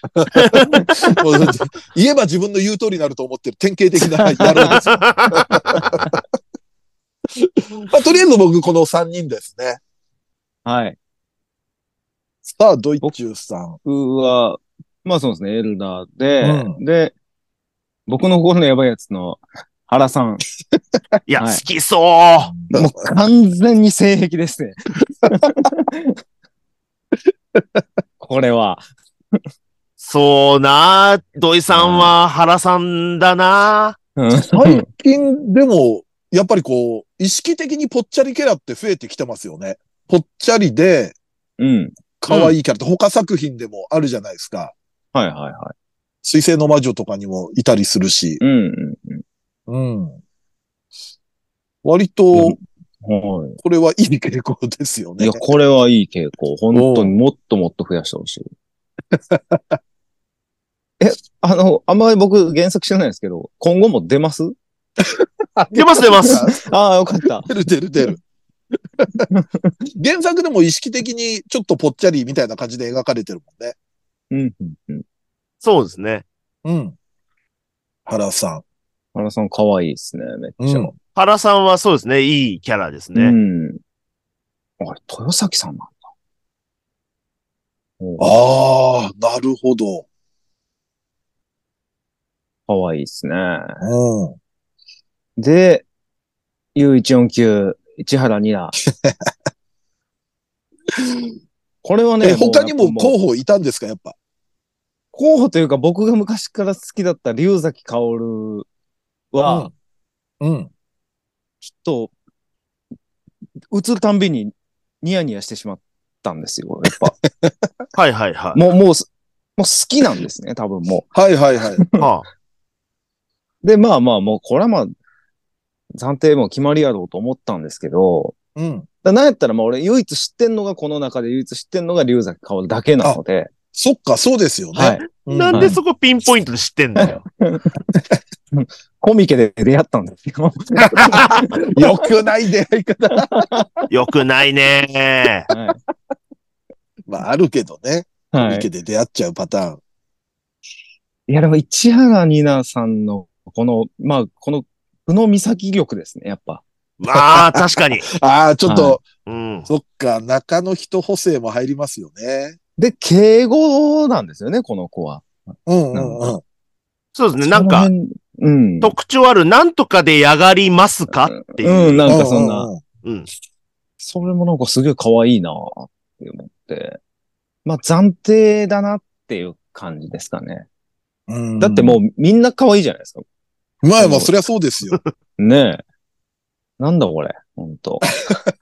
言えば自分の言う通りになると思ってる典型的な野郎ですよ。まあ、とりあえず僕この3人ですね。はい。さあ、ドイッチューさん。僕は、まあそうですね、エルダーで、うんで、僕の心のやばいやつの、原さん。いや、はい好きそう。もう完全に性癖ですね。これは。そうな土井さんは原さんだなうん最近でも、やっぱりこう、意識的にぽっちゃりキャラって増えてきてますよね。ぽっちゃりで、うん。可愛いキャラって他作品でもあるじゃないですか。はいはいは水星の魔女とかにもいたりするしい。。うんうんうん。割と、うん。はい。これはいい傾向ですよねいや、。これはいい傾向。本当にもっともっと増やしてほしい。え、あの、あんまり僕原作知らないですけど、今後も出ます？出ます出ます。ああ、よかった。出る出る出る。原作でも意識的にちょっとぽっちゃりみたいな感じで描かれてるもんね。うんうんうん。そうですね。うん。原さ原さん可愛いですね、めっん。ちゃ。うん。原さんはそうですね。いいキャラですうね。ん。あれ、豊崎さんなんだ。おああ、なるほど。可愛いですね。うん。で、U149、市原ニナ。これはね、え、他にも候補いたんですか、やっぱ？候補というか僕が昔から好きだった龍崎薫は、うん。うん。ちょっと、映るたんびにニヤニヤしてしまったんですよ。やっぱ。はいはいはい。もう、もうす、もう好きなんですね、多分もはいはいはい。はあ、う。で、まあまあ、もうこれはまあ、暫定も決まりやろうと思ったんですけど、うん。だなんやったらまあ俺唯一知ってんのがこの中で唯一知ってんのが龍崎薫だけなので、そっか、そうですよね。はい。うんなんでそこピンポイントで知ってんだよ。コミケで出会ったんですよ。よくない出会い方。よくないねはまあ、あるけどね。い。はい。池で出会っちゃうパターン。いや、でも市原ニナさんの、この、まあ、この、久野岬力ですね、やっぱ。まあ、確かに。ああ、ちょっと、うん。そっか、中の人補正も入りますよね。で、敬語なんですよね、この子は。うんうんうん。そうですね。なんか、うん。特徴ある、なんとかでやがりますか？っていう。うん、なんかそんな、うううん。それもなんかすげえ可愛いなって思って。まあ、暫定だなっていう感じですかね。うんだってもうみんな可愛いじゃないですか。まあまあ、そりゃそうですよ。ねえ。なんだこれ、ほんと。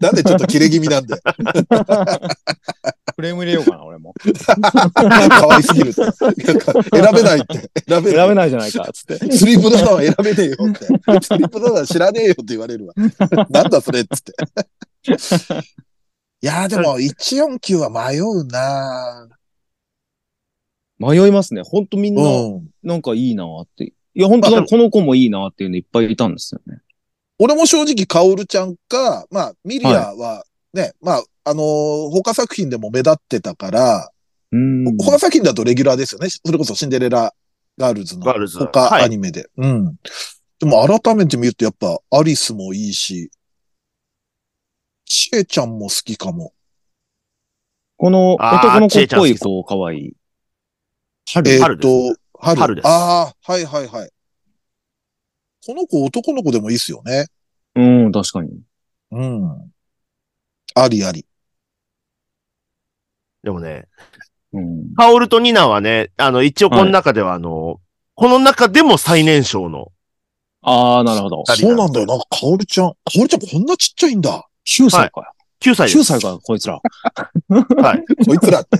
なんでちょっと切れ気味なんで。クレーム入れようかな、俺も。可愛すぎるって。選べないって。選べない。選べないじゃないか、つって。スリープダダは選べねえよって。スリープダダ知らねえよって言われるわ。なんだそれっつって。いやーでも149は迷うな迷いますね。ほんとみんな、うん。なんかいいなって。いや、ほんとだこの子もいいなっていうのいっぱいいたんですよね。俺も正直、カオルちゃんか、まあ、ミリアはね、まあ、あのー他作品でも目立ってたから、うん。他作品だとレギュラーですよね。それこそシンデレラガールズのガールズ他はいアニメで。うん。でも改めて見るとやっぱアリスもいいし、チエちゃんも好きかも。この男の子っぽい子、可愛い。春えーっと、春。春ですああ、はいはいはい。この子男の子でもいいっすよね。うん、確かに。うん。ありあり。でもね、うん。カオルとニナはね、あの、一応この中ではあの、この中でも最年少の。ああ、なるほど。そうなんだよ。なんかカオルちゃん。カオルちゃんこんなちっちゃいんだ。9歳かよ。9歳です。9歳かよ、こいつら。はい。こいつらって。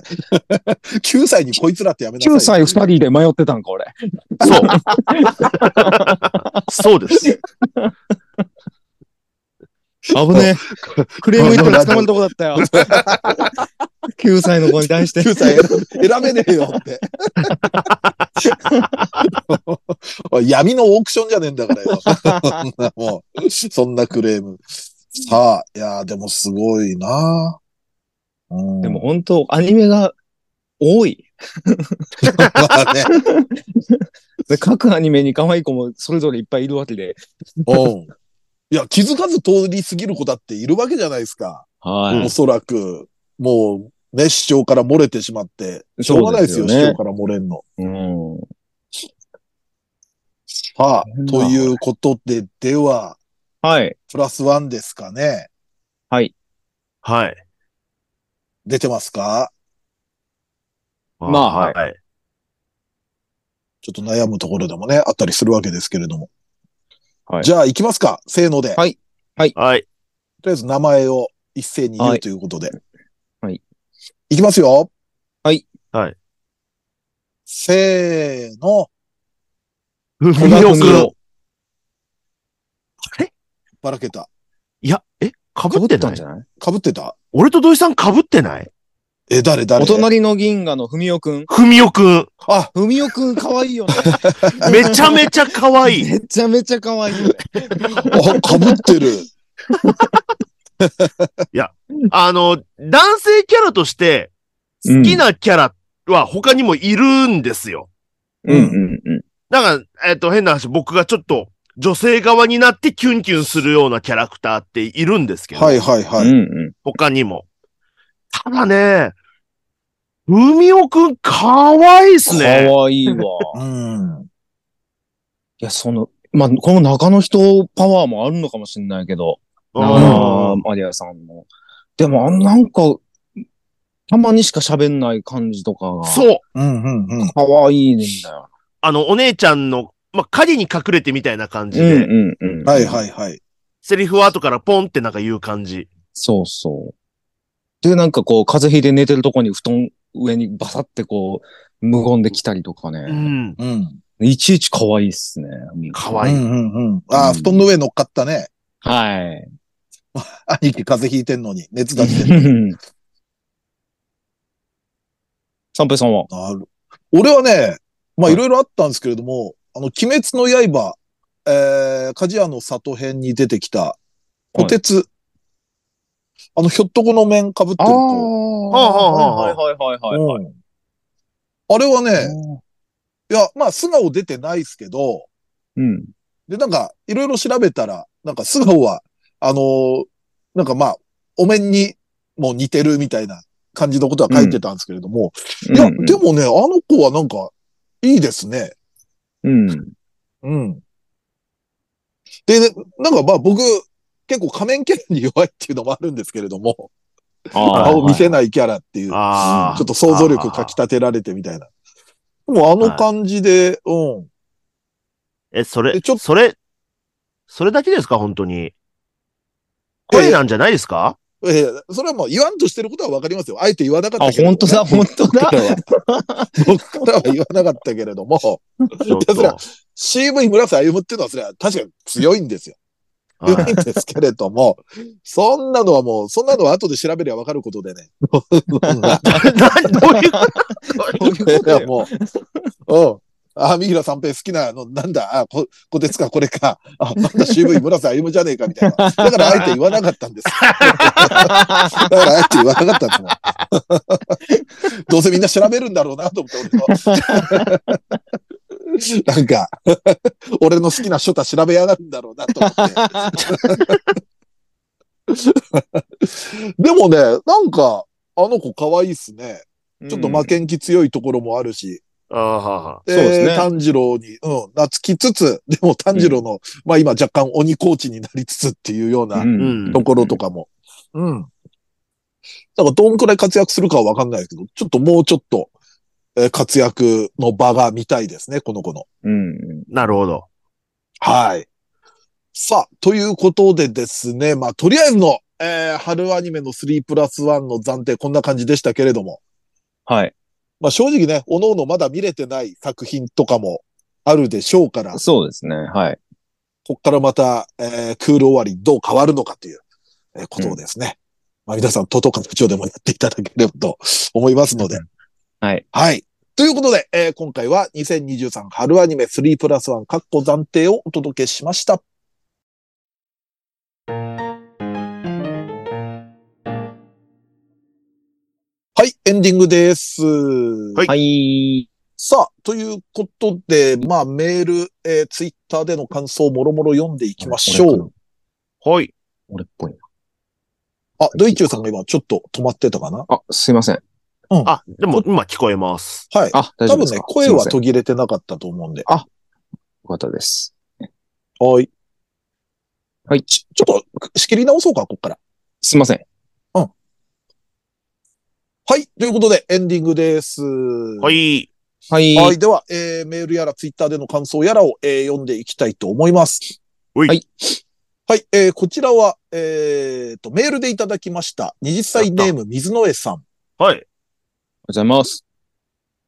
9歳にこいつらってやめなさい。9歳2人で迷ってたんか、俺。そう。そうです。危ねえ。クレーム言ったら捕まるとこだったよ。9歳の子に対して。9歳選べねえよって。闇のオークションじゃねえんだからよ。もう、そんなクレーム。さあ、いやーでもすごいなうん、でも本当、アニメが多い。まあね。で各アニメに可愛い子もそれぞれいっぱいいるわけで。うん。いや、気づかず通り過ぎる子だっているわけじゃないですか。はおそらく、もう、ね、視聴から漏れてしまって、しょうがないですよ、そうですよね視聴から漏れんの。い。うん。さあ、ということで、では、はい。プラスワンですかね。はい。はい。出てますか？まあはいはい。ちょっと悩むところでもね、あったりするわけですけれども。はいじゃあ、行きますか。せーので。はいはい。とりあえず名前を一斉に言はいうということで。はい。いきますよ。はい。はい。せーの。ふみおくん。ばらけた。いや、えかかぶぶっててたんじゃない？かぶってた？俺と土井さんかぶってない？え、誰誰？お隣の銀河の文雄くん。ふみおくん。あ、文雄くん可愛いよね。めちゃめちゃ可愛い。めちゃめちゃ可愛いよね。あ、かぶってる。あの、男性キャラとして、好きなキャラは他にもいるんですよ。うんうんうん。だから、えっ、と、変な話、僕がちょっと女性側になってキュンキュンするようなキャラクターっているんですけど、はいはいはい。うんうん。他にも。ただね、海尾くん、かわいいっすね。可愛いわ。うん。いや、その、まあ、この中の人パワーもあるのかもしれないけど、うん長野マリアさんの。でも、あなんか、たまにしか喋んない感じとかが、そう。うんうんうん。可愛いんだよ。あの、お姉ちゃんの、まあ、影に隠れてみたいな感じうんで、うんうん。はいはいはい。セリフは後からポンってなんか言う感じ。そうそう。で、なんかこう、風邪ひいて寝てるとこに布団上にバサってこう、無言で来たりとかうね。ん。うん。いちいち可愛いっすね。かわいい。うんうんうん。あー、うん布団の上乗っかったね。はい。兄貴風邪ひいてんのに、熱出してる。三平さんは？なる俺はね、まあはいいろいろあったんですけれども、あの、鬼滅の刃、えー、鍛冶屋の里編に出てきた、小鉄。あの、ひょっとこの面被ってる子。あはあはあはあはいはいはいはいはい。うんあれはね、いや、まあ素顔出てないですけど、うん。で、なんか、いろいろ調べたら、なんか素顔は、あのーなんかまあ、お面にも似てるみたいな感じのことは書いてたんですけれども、いや、でもね、あの子はなんか、いいですね。うん。うん。で、なんかまあ僕、結構仮面キャラに弱いっていうのもあるんですけれども、あ顔見せないキャラっていう、ちょ。っと想像力かき立てられてみたいな。でもあの感じで、うん。え、それえちょっ、それ、それだけですか？本当に。声なんじゃないですか？えーそれはもう言わんとしてることはわかりますよ。あえて言わなかったあ、けれどもね、本当だ、本当だ。僕からは言わなかったけれども、ちょっいやそれはと。CV 村瀬歩むっていうのはそれは確かに強いんですよ。はい強いんですけれども、そんなのはもう、そんなのは後で調べりゃわかることでね。どういうどういうこと もう、うん。あ、三平三平好きなの、なんだ、あ、こ、こてつか、これか。あ、なんだ、渋い村瀬歩むじゃねえか、みたいな。だから、あえて言わなかったんです。だから、あえて言わなかったんですもん。どうせみんな調べるんだろうな、と思って、俺も。なんか、俺の好きな書太調べやがるんだろうな、と思って。でもね、なんか、あの子可愛いっすね。ちょっと負けん気強いところもあるし。ああはそうですね炭治郎に、うん、懐きつつ、でも炭治郎の、まあ今若干鬼コーチになりつつっていうようなうんところとかも。うん。だからどんくらい活躍するかはわかんないけど、ちょっともうちょっと、えー活躍の場が見たいですね、この子の。うん。なるほど。はい。さあ、ということでですね、まあとりあえずの、えー春アニメの3プラス1の暫定こんな感じでしたけれども、はい。まあ正直ね、おのおのまだ見れてない作品とかもあるでしょうから、そうですね。はい。こっからまた、えークール終わりどう変わるのかという、えーことをですね。まあ皆さん、トトカ部長でもやっていただければと思いますので。はい。はい。ということで、えー今回は2023春アニメ3プラス1カッコ暫定をお届けしました。エンディングです。はいはい。さあ、ということで、まあメール、えー、ツイッターでの感想をもろもろ読んでいきましょう。はい。俺っぽいな。あ、ドイチューさんが今ちょっと止まってたかな？あ、すいません。あ、でも今聞こえます。はい。あ、大丈夫ですか？多分ね、声は途切れてなかったと思うんで。かったです。はい。はいちちょっと仕切り直そうか、ここから。すいません。はい。ということで、エンディングです。は。い。はい。はい。では、えー、メールやらツイッターでの感想やらを、えー読んでいきたいと思います。はいはい。はい。えー、こちらは、えー、と、メールでいただきました。20歳ネーム、水野江さん。はい。おはようございます。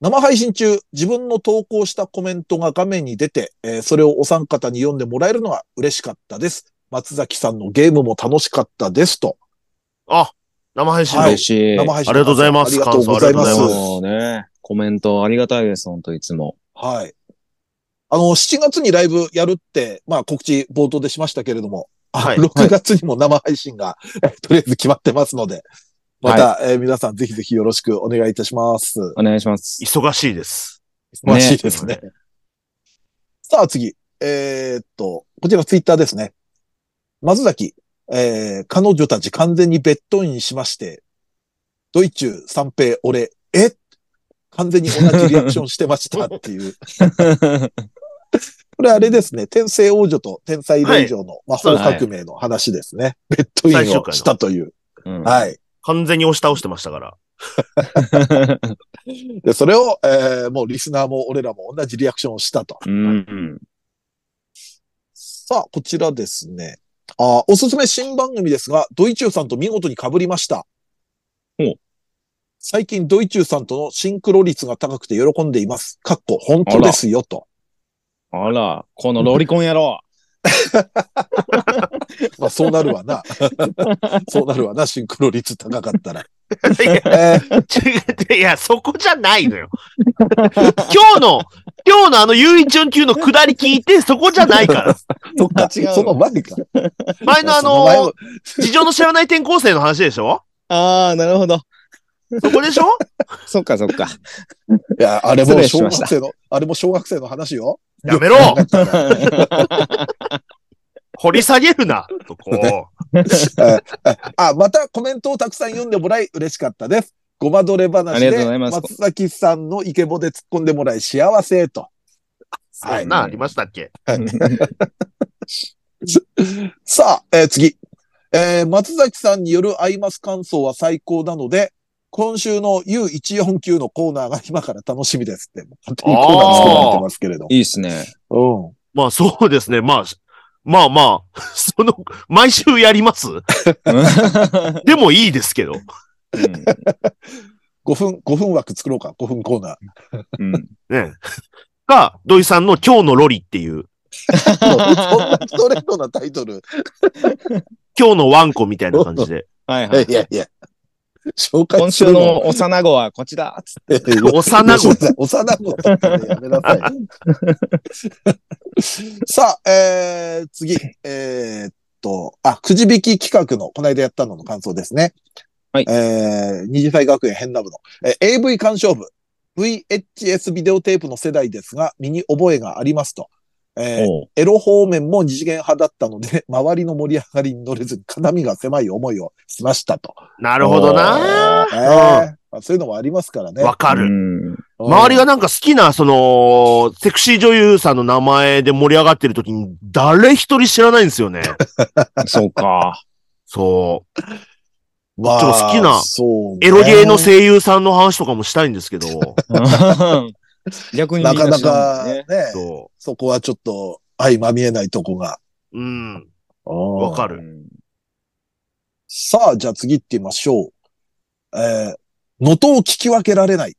生配信中、自分の投稿したコメントが画面に出て、えーそれをお三方に読んでもらえるのが嬉しかったです。松崎さんのゲームも楽しかったですと。あ、生配信嬉しい。生配信ありがとうございますありがとうございます。感想ありがとうございますそうね。コメントありがたいです、本当いつも。はい。あの、7月にライブやるって、まあ告知冒頭でしましたけれども、あはい6月にも生配信が、えとりあえず決まってますので、また、えー皆さんぜひぜひよろしくお願いいたします。お願いします。忙しいです。忙しいですね。さあ次。えーっと、こちらツイッターですね。松崎、えー彼女たち完全にベッドインしまして、ドイチュー、三平、俺、え？完全に同じリアクションしてましたっていう。これあれですね。天聖王女と天才令嬢の魔法革命の話ですね。ベッドインをしたという。うんはい。完全に押し倒してましたから。で、それを、えーもうリスナーも俺らも同じリアクションをしたと。うん。さあ、こちらですね。あおすすめ新番組ですが、ドイチューさんと見事に被りました。最近ドイチューさんとのシンクロ率が高くて喜んでいます。かっこ、本当ですよ、と。あら、このロリコン野郎。まあ、そうなるわな。そうなるわな、シンクロ率高かったら。いやえーいや、そこじゃないのよ。今日の、今日のあの、ゆういちょん級の下り聞いて、そこじゃないから。そっか、違うのその前か。前のあの、事情の知らない転校生の話でしょ？ああ、なるほど。そこでしょ？そっかそっか。いや、あれも小学生の、あれも小学生の話よ。やめろ掘り下げるな、そこ。あ、またコメントをたくさん読んでもらい嬉しかったです。ごまどれ話ありがとうでございます松崎さんのイケボで突っ込んでもらい幸せと。そんなありましたっけ？さあ、えー次。えー松崎さんによるアイマス感想は最高なので、今週の U149 のコーナーが今から楽しみですって、勝手にコーナー作られてますけれど。いいっすね。うん。まあそうですね。まあ、まあまあ、その、毎週やります？でもいいですけど。5分、5分枠作ろうか、5分コーナー。うん。ね。か、土井さんの今日のロリっていう、そんなストレートなタイトル。今日のワンコみたいな感じで。はいはい。いやいや。紹介今週のの幼子はこちら。つって幼幼子子。幼子 って言ってやめなさい。さあ、えー、次。えーっと、あ、くじ引き企画の、この間やったのの感想ですね。はいえー、二次祭学園変な部の、えー AV 鑑賞部。VHS ビデオテープの世代ですが、身に覚えがありますと。えーエロ方面も二次元派だったので、周りの盛り上がりに乗れずに、肩身が狭い思いをしましたと。なるほどなえーまあそういうのもありますからね。うわかる。ん。周りがなんか好きな、その、セクシー女優さんの名前で盛り上がってる時に、誰一人知らないんですよね。そうか。そう。まちょっと好きなそうねエロゲーの声優さんの話とかもしたいんですけど、逆になかな知らかないね、ね。そそこはちょっと相まみえないとこが。う。うん。わわかる。うんさあ、じゃあ次行ってみましょう。えー、能登を聞き分けられない。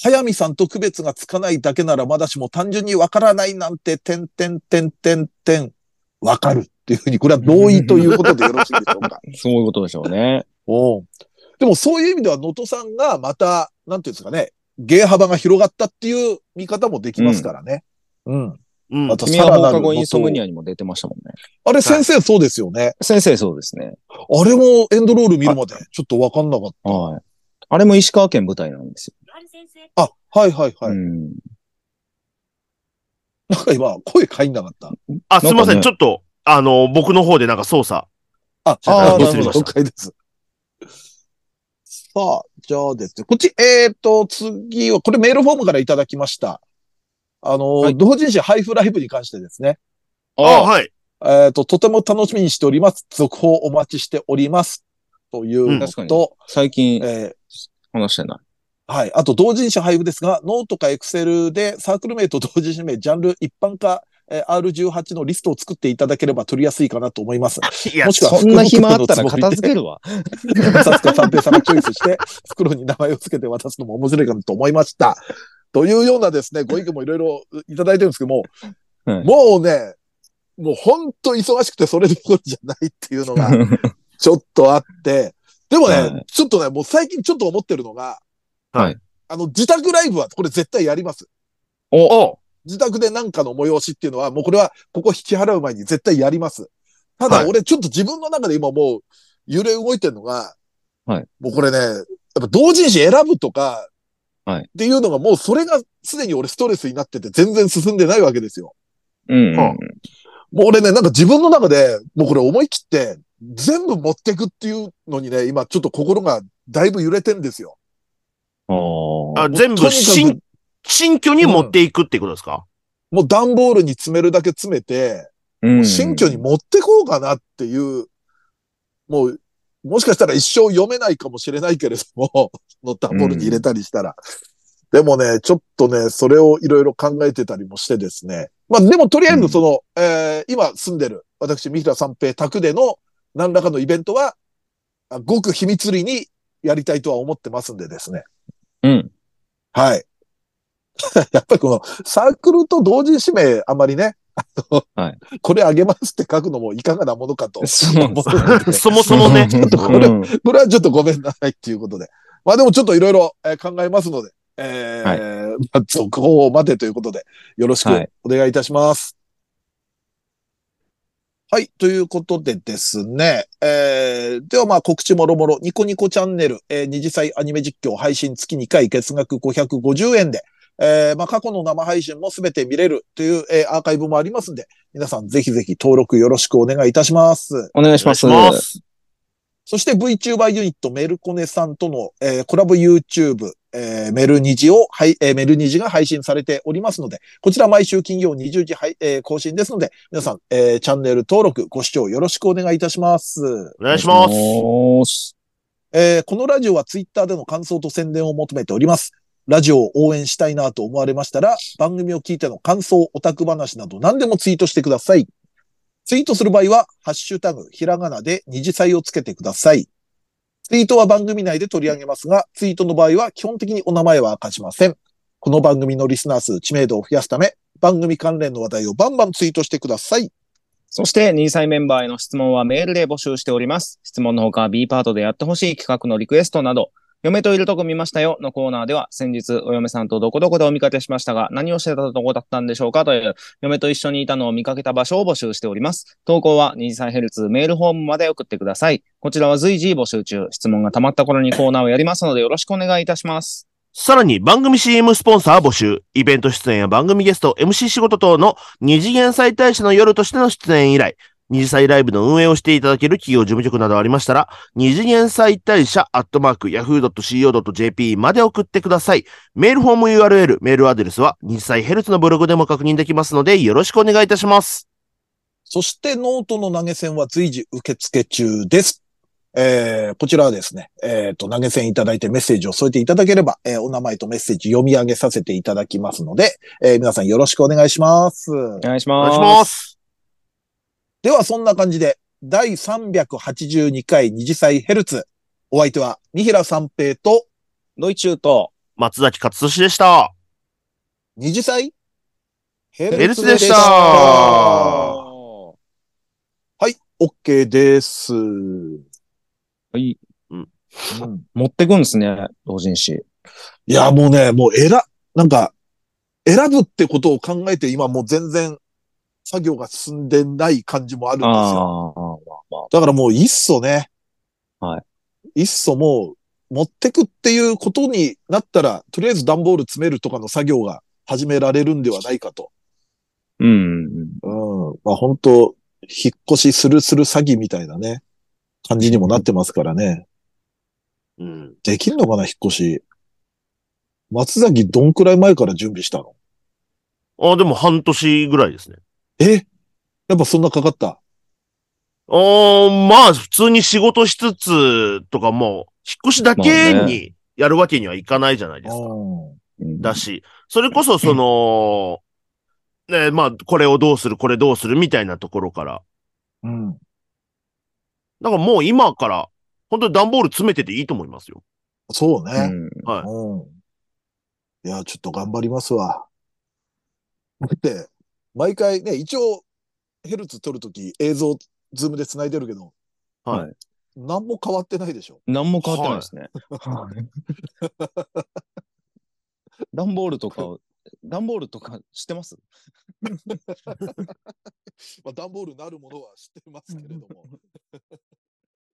早見さんと区別がつかないだけならまだしも単純にわからないなんて、てんてんてんてんてん、わかるっていうふうに、これは同意ということでよろしいでしょうか？そういうことでしょうね。おうでもそういう意味では能登さんがまた、なんていうんですかね、芸幅が広がったっていう見方もできますからね。うん。うんあ。と君さらなるは放課後インソムニア。アにも出てましたもんね。あれ先生そうですよね。先生そうですね。あれもエンドロール見るまでちょっとわかんなかった。はい。あれも石川県舞台なんですよ。あ、はいはいはい。うん。なんか今、声入んなかった。あ、すいません。ねちょっと、あの、僕の方でなんか操作。あ、あど。なるほど了解です。さあ、じゃあですね。こっち、えっ、と、次は、これメールフォームからいただきました。あの、はい同人誌ハイフライブに関してですね。ああ、はい。えっ、と、とても楽しみにしております。続報お待ちしております。といううんの確かにと、最近えー話してない。はい。あと、同人誌配布ですが、ノートかエクセルでサークル名と同人誌名、ジャンル、一般か、えー R18 のリストを作っていただければ取りやすいかなと思います。いやも、しくはそんな暇あったら片付けるわ。さすが三平さんがチョイスして、袋に名前を付けて渡すのも面白いかなと思いました。というようなですね、ご意見もいろいろいただいてるんですけども、はいもうね、もう本当忙しくてそれどころじゃないっていうのが ちょっとあって、でもね、はいちょっとね、もう最近ちょっと思ってるのが、はい。あの、自宅ライブはこれ絶対やります。お自宅でなんかの催しっていうのは、もうこれはここ引き払う前に絶対やります。ただはい俺ちょっと自分の中で今もう揺れ動いてるのが、はいもうこれね、やっぱ同人誌選ぶとか、はいっていうのがもうそれがすでに俺ストレスになってて全然進んでないわけですよ。うん。はもう俺ね、なんか自分の中で、もうこれ思い切って全部持ってくっていうのにね、今ちょっと心がだいぶ揺れてんですよ。ああ、あ。全部新、新居に持っていくってことですか、もう段ボールに詰めるだけ詰めて、うん新居に持ってこうかなっていう、もう、もしかしたら一生読めないかもしれないけれども、その段ボールに入れたりしたら。でもね、ちょっとね、それをいろいろ考えてたりもしてですね。まあでもとりあえずその、えー今住んでる、私、三平三平宅での何らかのイベントは、あごく秘密裏にやりたいとは思ってますんでですね。うん。はい。やっぱりこのサークルと同時指名あまりね、あのはいこれあげますって書くのもいかがなものかと。そ もそもね。これうん これはちょっとごめんなさいっていうことで。まあでもちょっといろいろえー考えますので、えーまあ続報を待てということで、よろしくはいお願いいたします。はい。ということでですね。えー、ではまあ告知もろもろ、ニコニコチャンネル、えー、二次祭アニメ実況配信月2回月額550円で、えー、まあ過去の生配信もすべて見れるという、えーアーカイブもありますんで、皆さんぜひぜひ登録よろしくお願いいたします。お願いします。ます。そして VTuber ユニットメルコネさんとの、えーコラボ YouTube、えーメルニジを、はい、えーメルニジが配信されておりますので、こちら毎週金曜20時、はいえー更新ですので、皆さん、えーチャンネル登録、ご視聴よろしくお願いいたします。お願いします。す。えーこのラジオはツイッターでの感想と宣伝を求めております。ラジオを応援したいなと思われましたら、番組を聞いての感想、オタク話など何でもツイートしてください。ツイートする場合は、ハッシュタグ、ひらがなで二次祭をつけてください。ツイートは番組内で取り上げますが、ツイートの場合は基本的にお名前は明かしません。この番組のリスナー数、知名度を増やすため、番組関連の話題をバンバンツイートしてください。そして、2歳メンバーへの質問はメールで募集しております。質問のほか B パートでやってほしい企画のリクエストなど、嫁といるとこ見ましたよのコーナーでは、先日お嫁さんとどこどこでお見かけしましたが、何をしてたとこだったんでしょうかという、嫁と一緒にいたのを見かけた場所を募集しております。投稿は2歳ヘルツメールフォームまで送ってください。こちらは随時募集中。質問が溜まった頃にコーナーをやりますのでよろしくお願いいたします。さらに番組 CM スポンサー募集、イベント出演や番組ゲスト、MC 仕事等の二次元妻帯者の夜としての出演以来、二次妻ライブの運営をしていただける企業事務局などありましたら、二次元妻帯者アットマーク yahoo.co.jp まで送ってください。メールフォーム URL、メールアドレスは二次妻ヘルツのブログでも確認できますので、よろしくお願いいたします。そしてノートの投げ銭は随時受付中です。えー、こちらはですね、えっ、と、投げ銭いただいてメッセージを添えていただければ、えーお名前とメッセージ読み上げさせていただきますので、えー皆さんよろしくお願いします。お願いしお願います。します。では、そんな感じで、第382回二次祭ヘルツ。お相手は、三平三平とドイチューと、松崎勝利でした。二次祭ヘヘルツでしたはい OK です。はい。うん持ってくんですね、同人誌。いや、もうね、もう選、なんか、選ぶってことを考えて今もう全然作業が進んでない感じもあるんですよ。だからもういっそね。。はいいっそもう持ってくっていうことになったら、とりあえず段ボール詰めるとかの作業が始められるんではないかと。うん。うん。まあ本当引っ越しするする詐欺みたいなね、感じにもなってますからね。うん。できるのかな、引っ越し。松崎どんくらい前から準備したの？あ、でも半年ぐらいですね。え？やっぱそんなかかった？あーまあ、普通に仕事しつつとかもう、引っ越しだけまあにやるわけにはいかないじゃないですか。うんだし、それこそその、ね、まあ、これをどうする、これどうするみたいなところから。うん。だからもう今から、本当に段ボール詰めてていいと思いますよ。そうね。うんはい。うん。いや、ちょっと頑張りますわ。だって、毎回ね、一応、ヘルツ撮るとき映像、ズームで繋いでるけど、はい。何も変わってないでしょ。何も変わってないですね。段ボールとか、段ボールとか知ってます？まあ、段ボールなるものは知ってますけれども。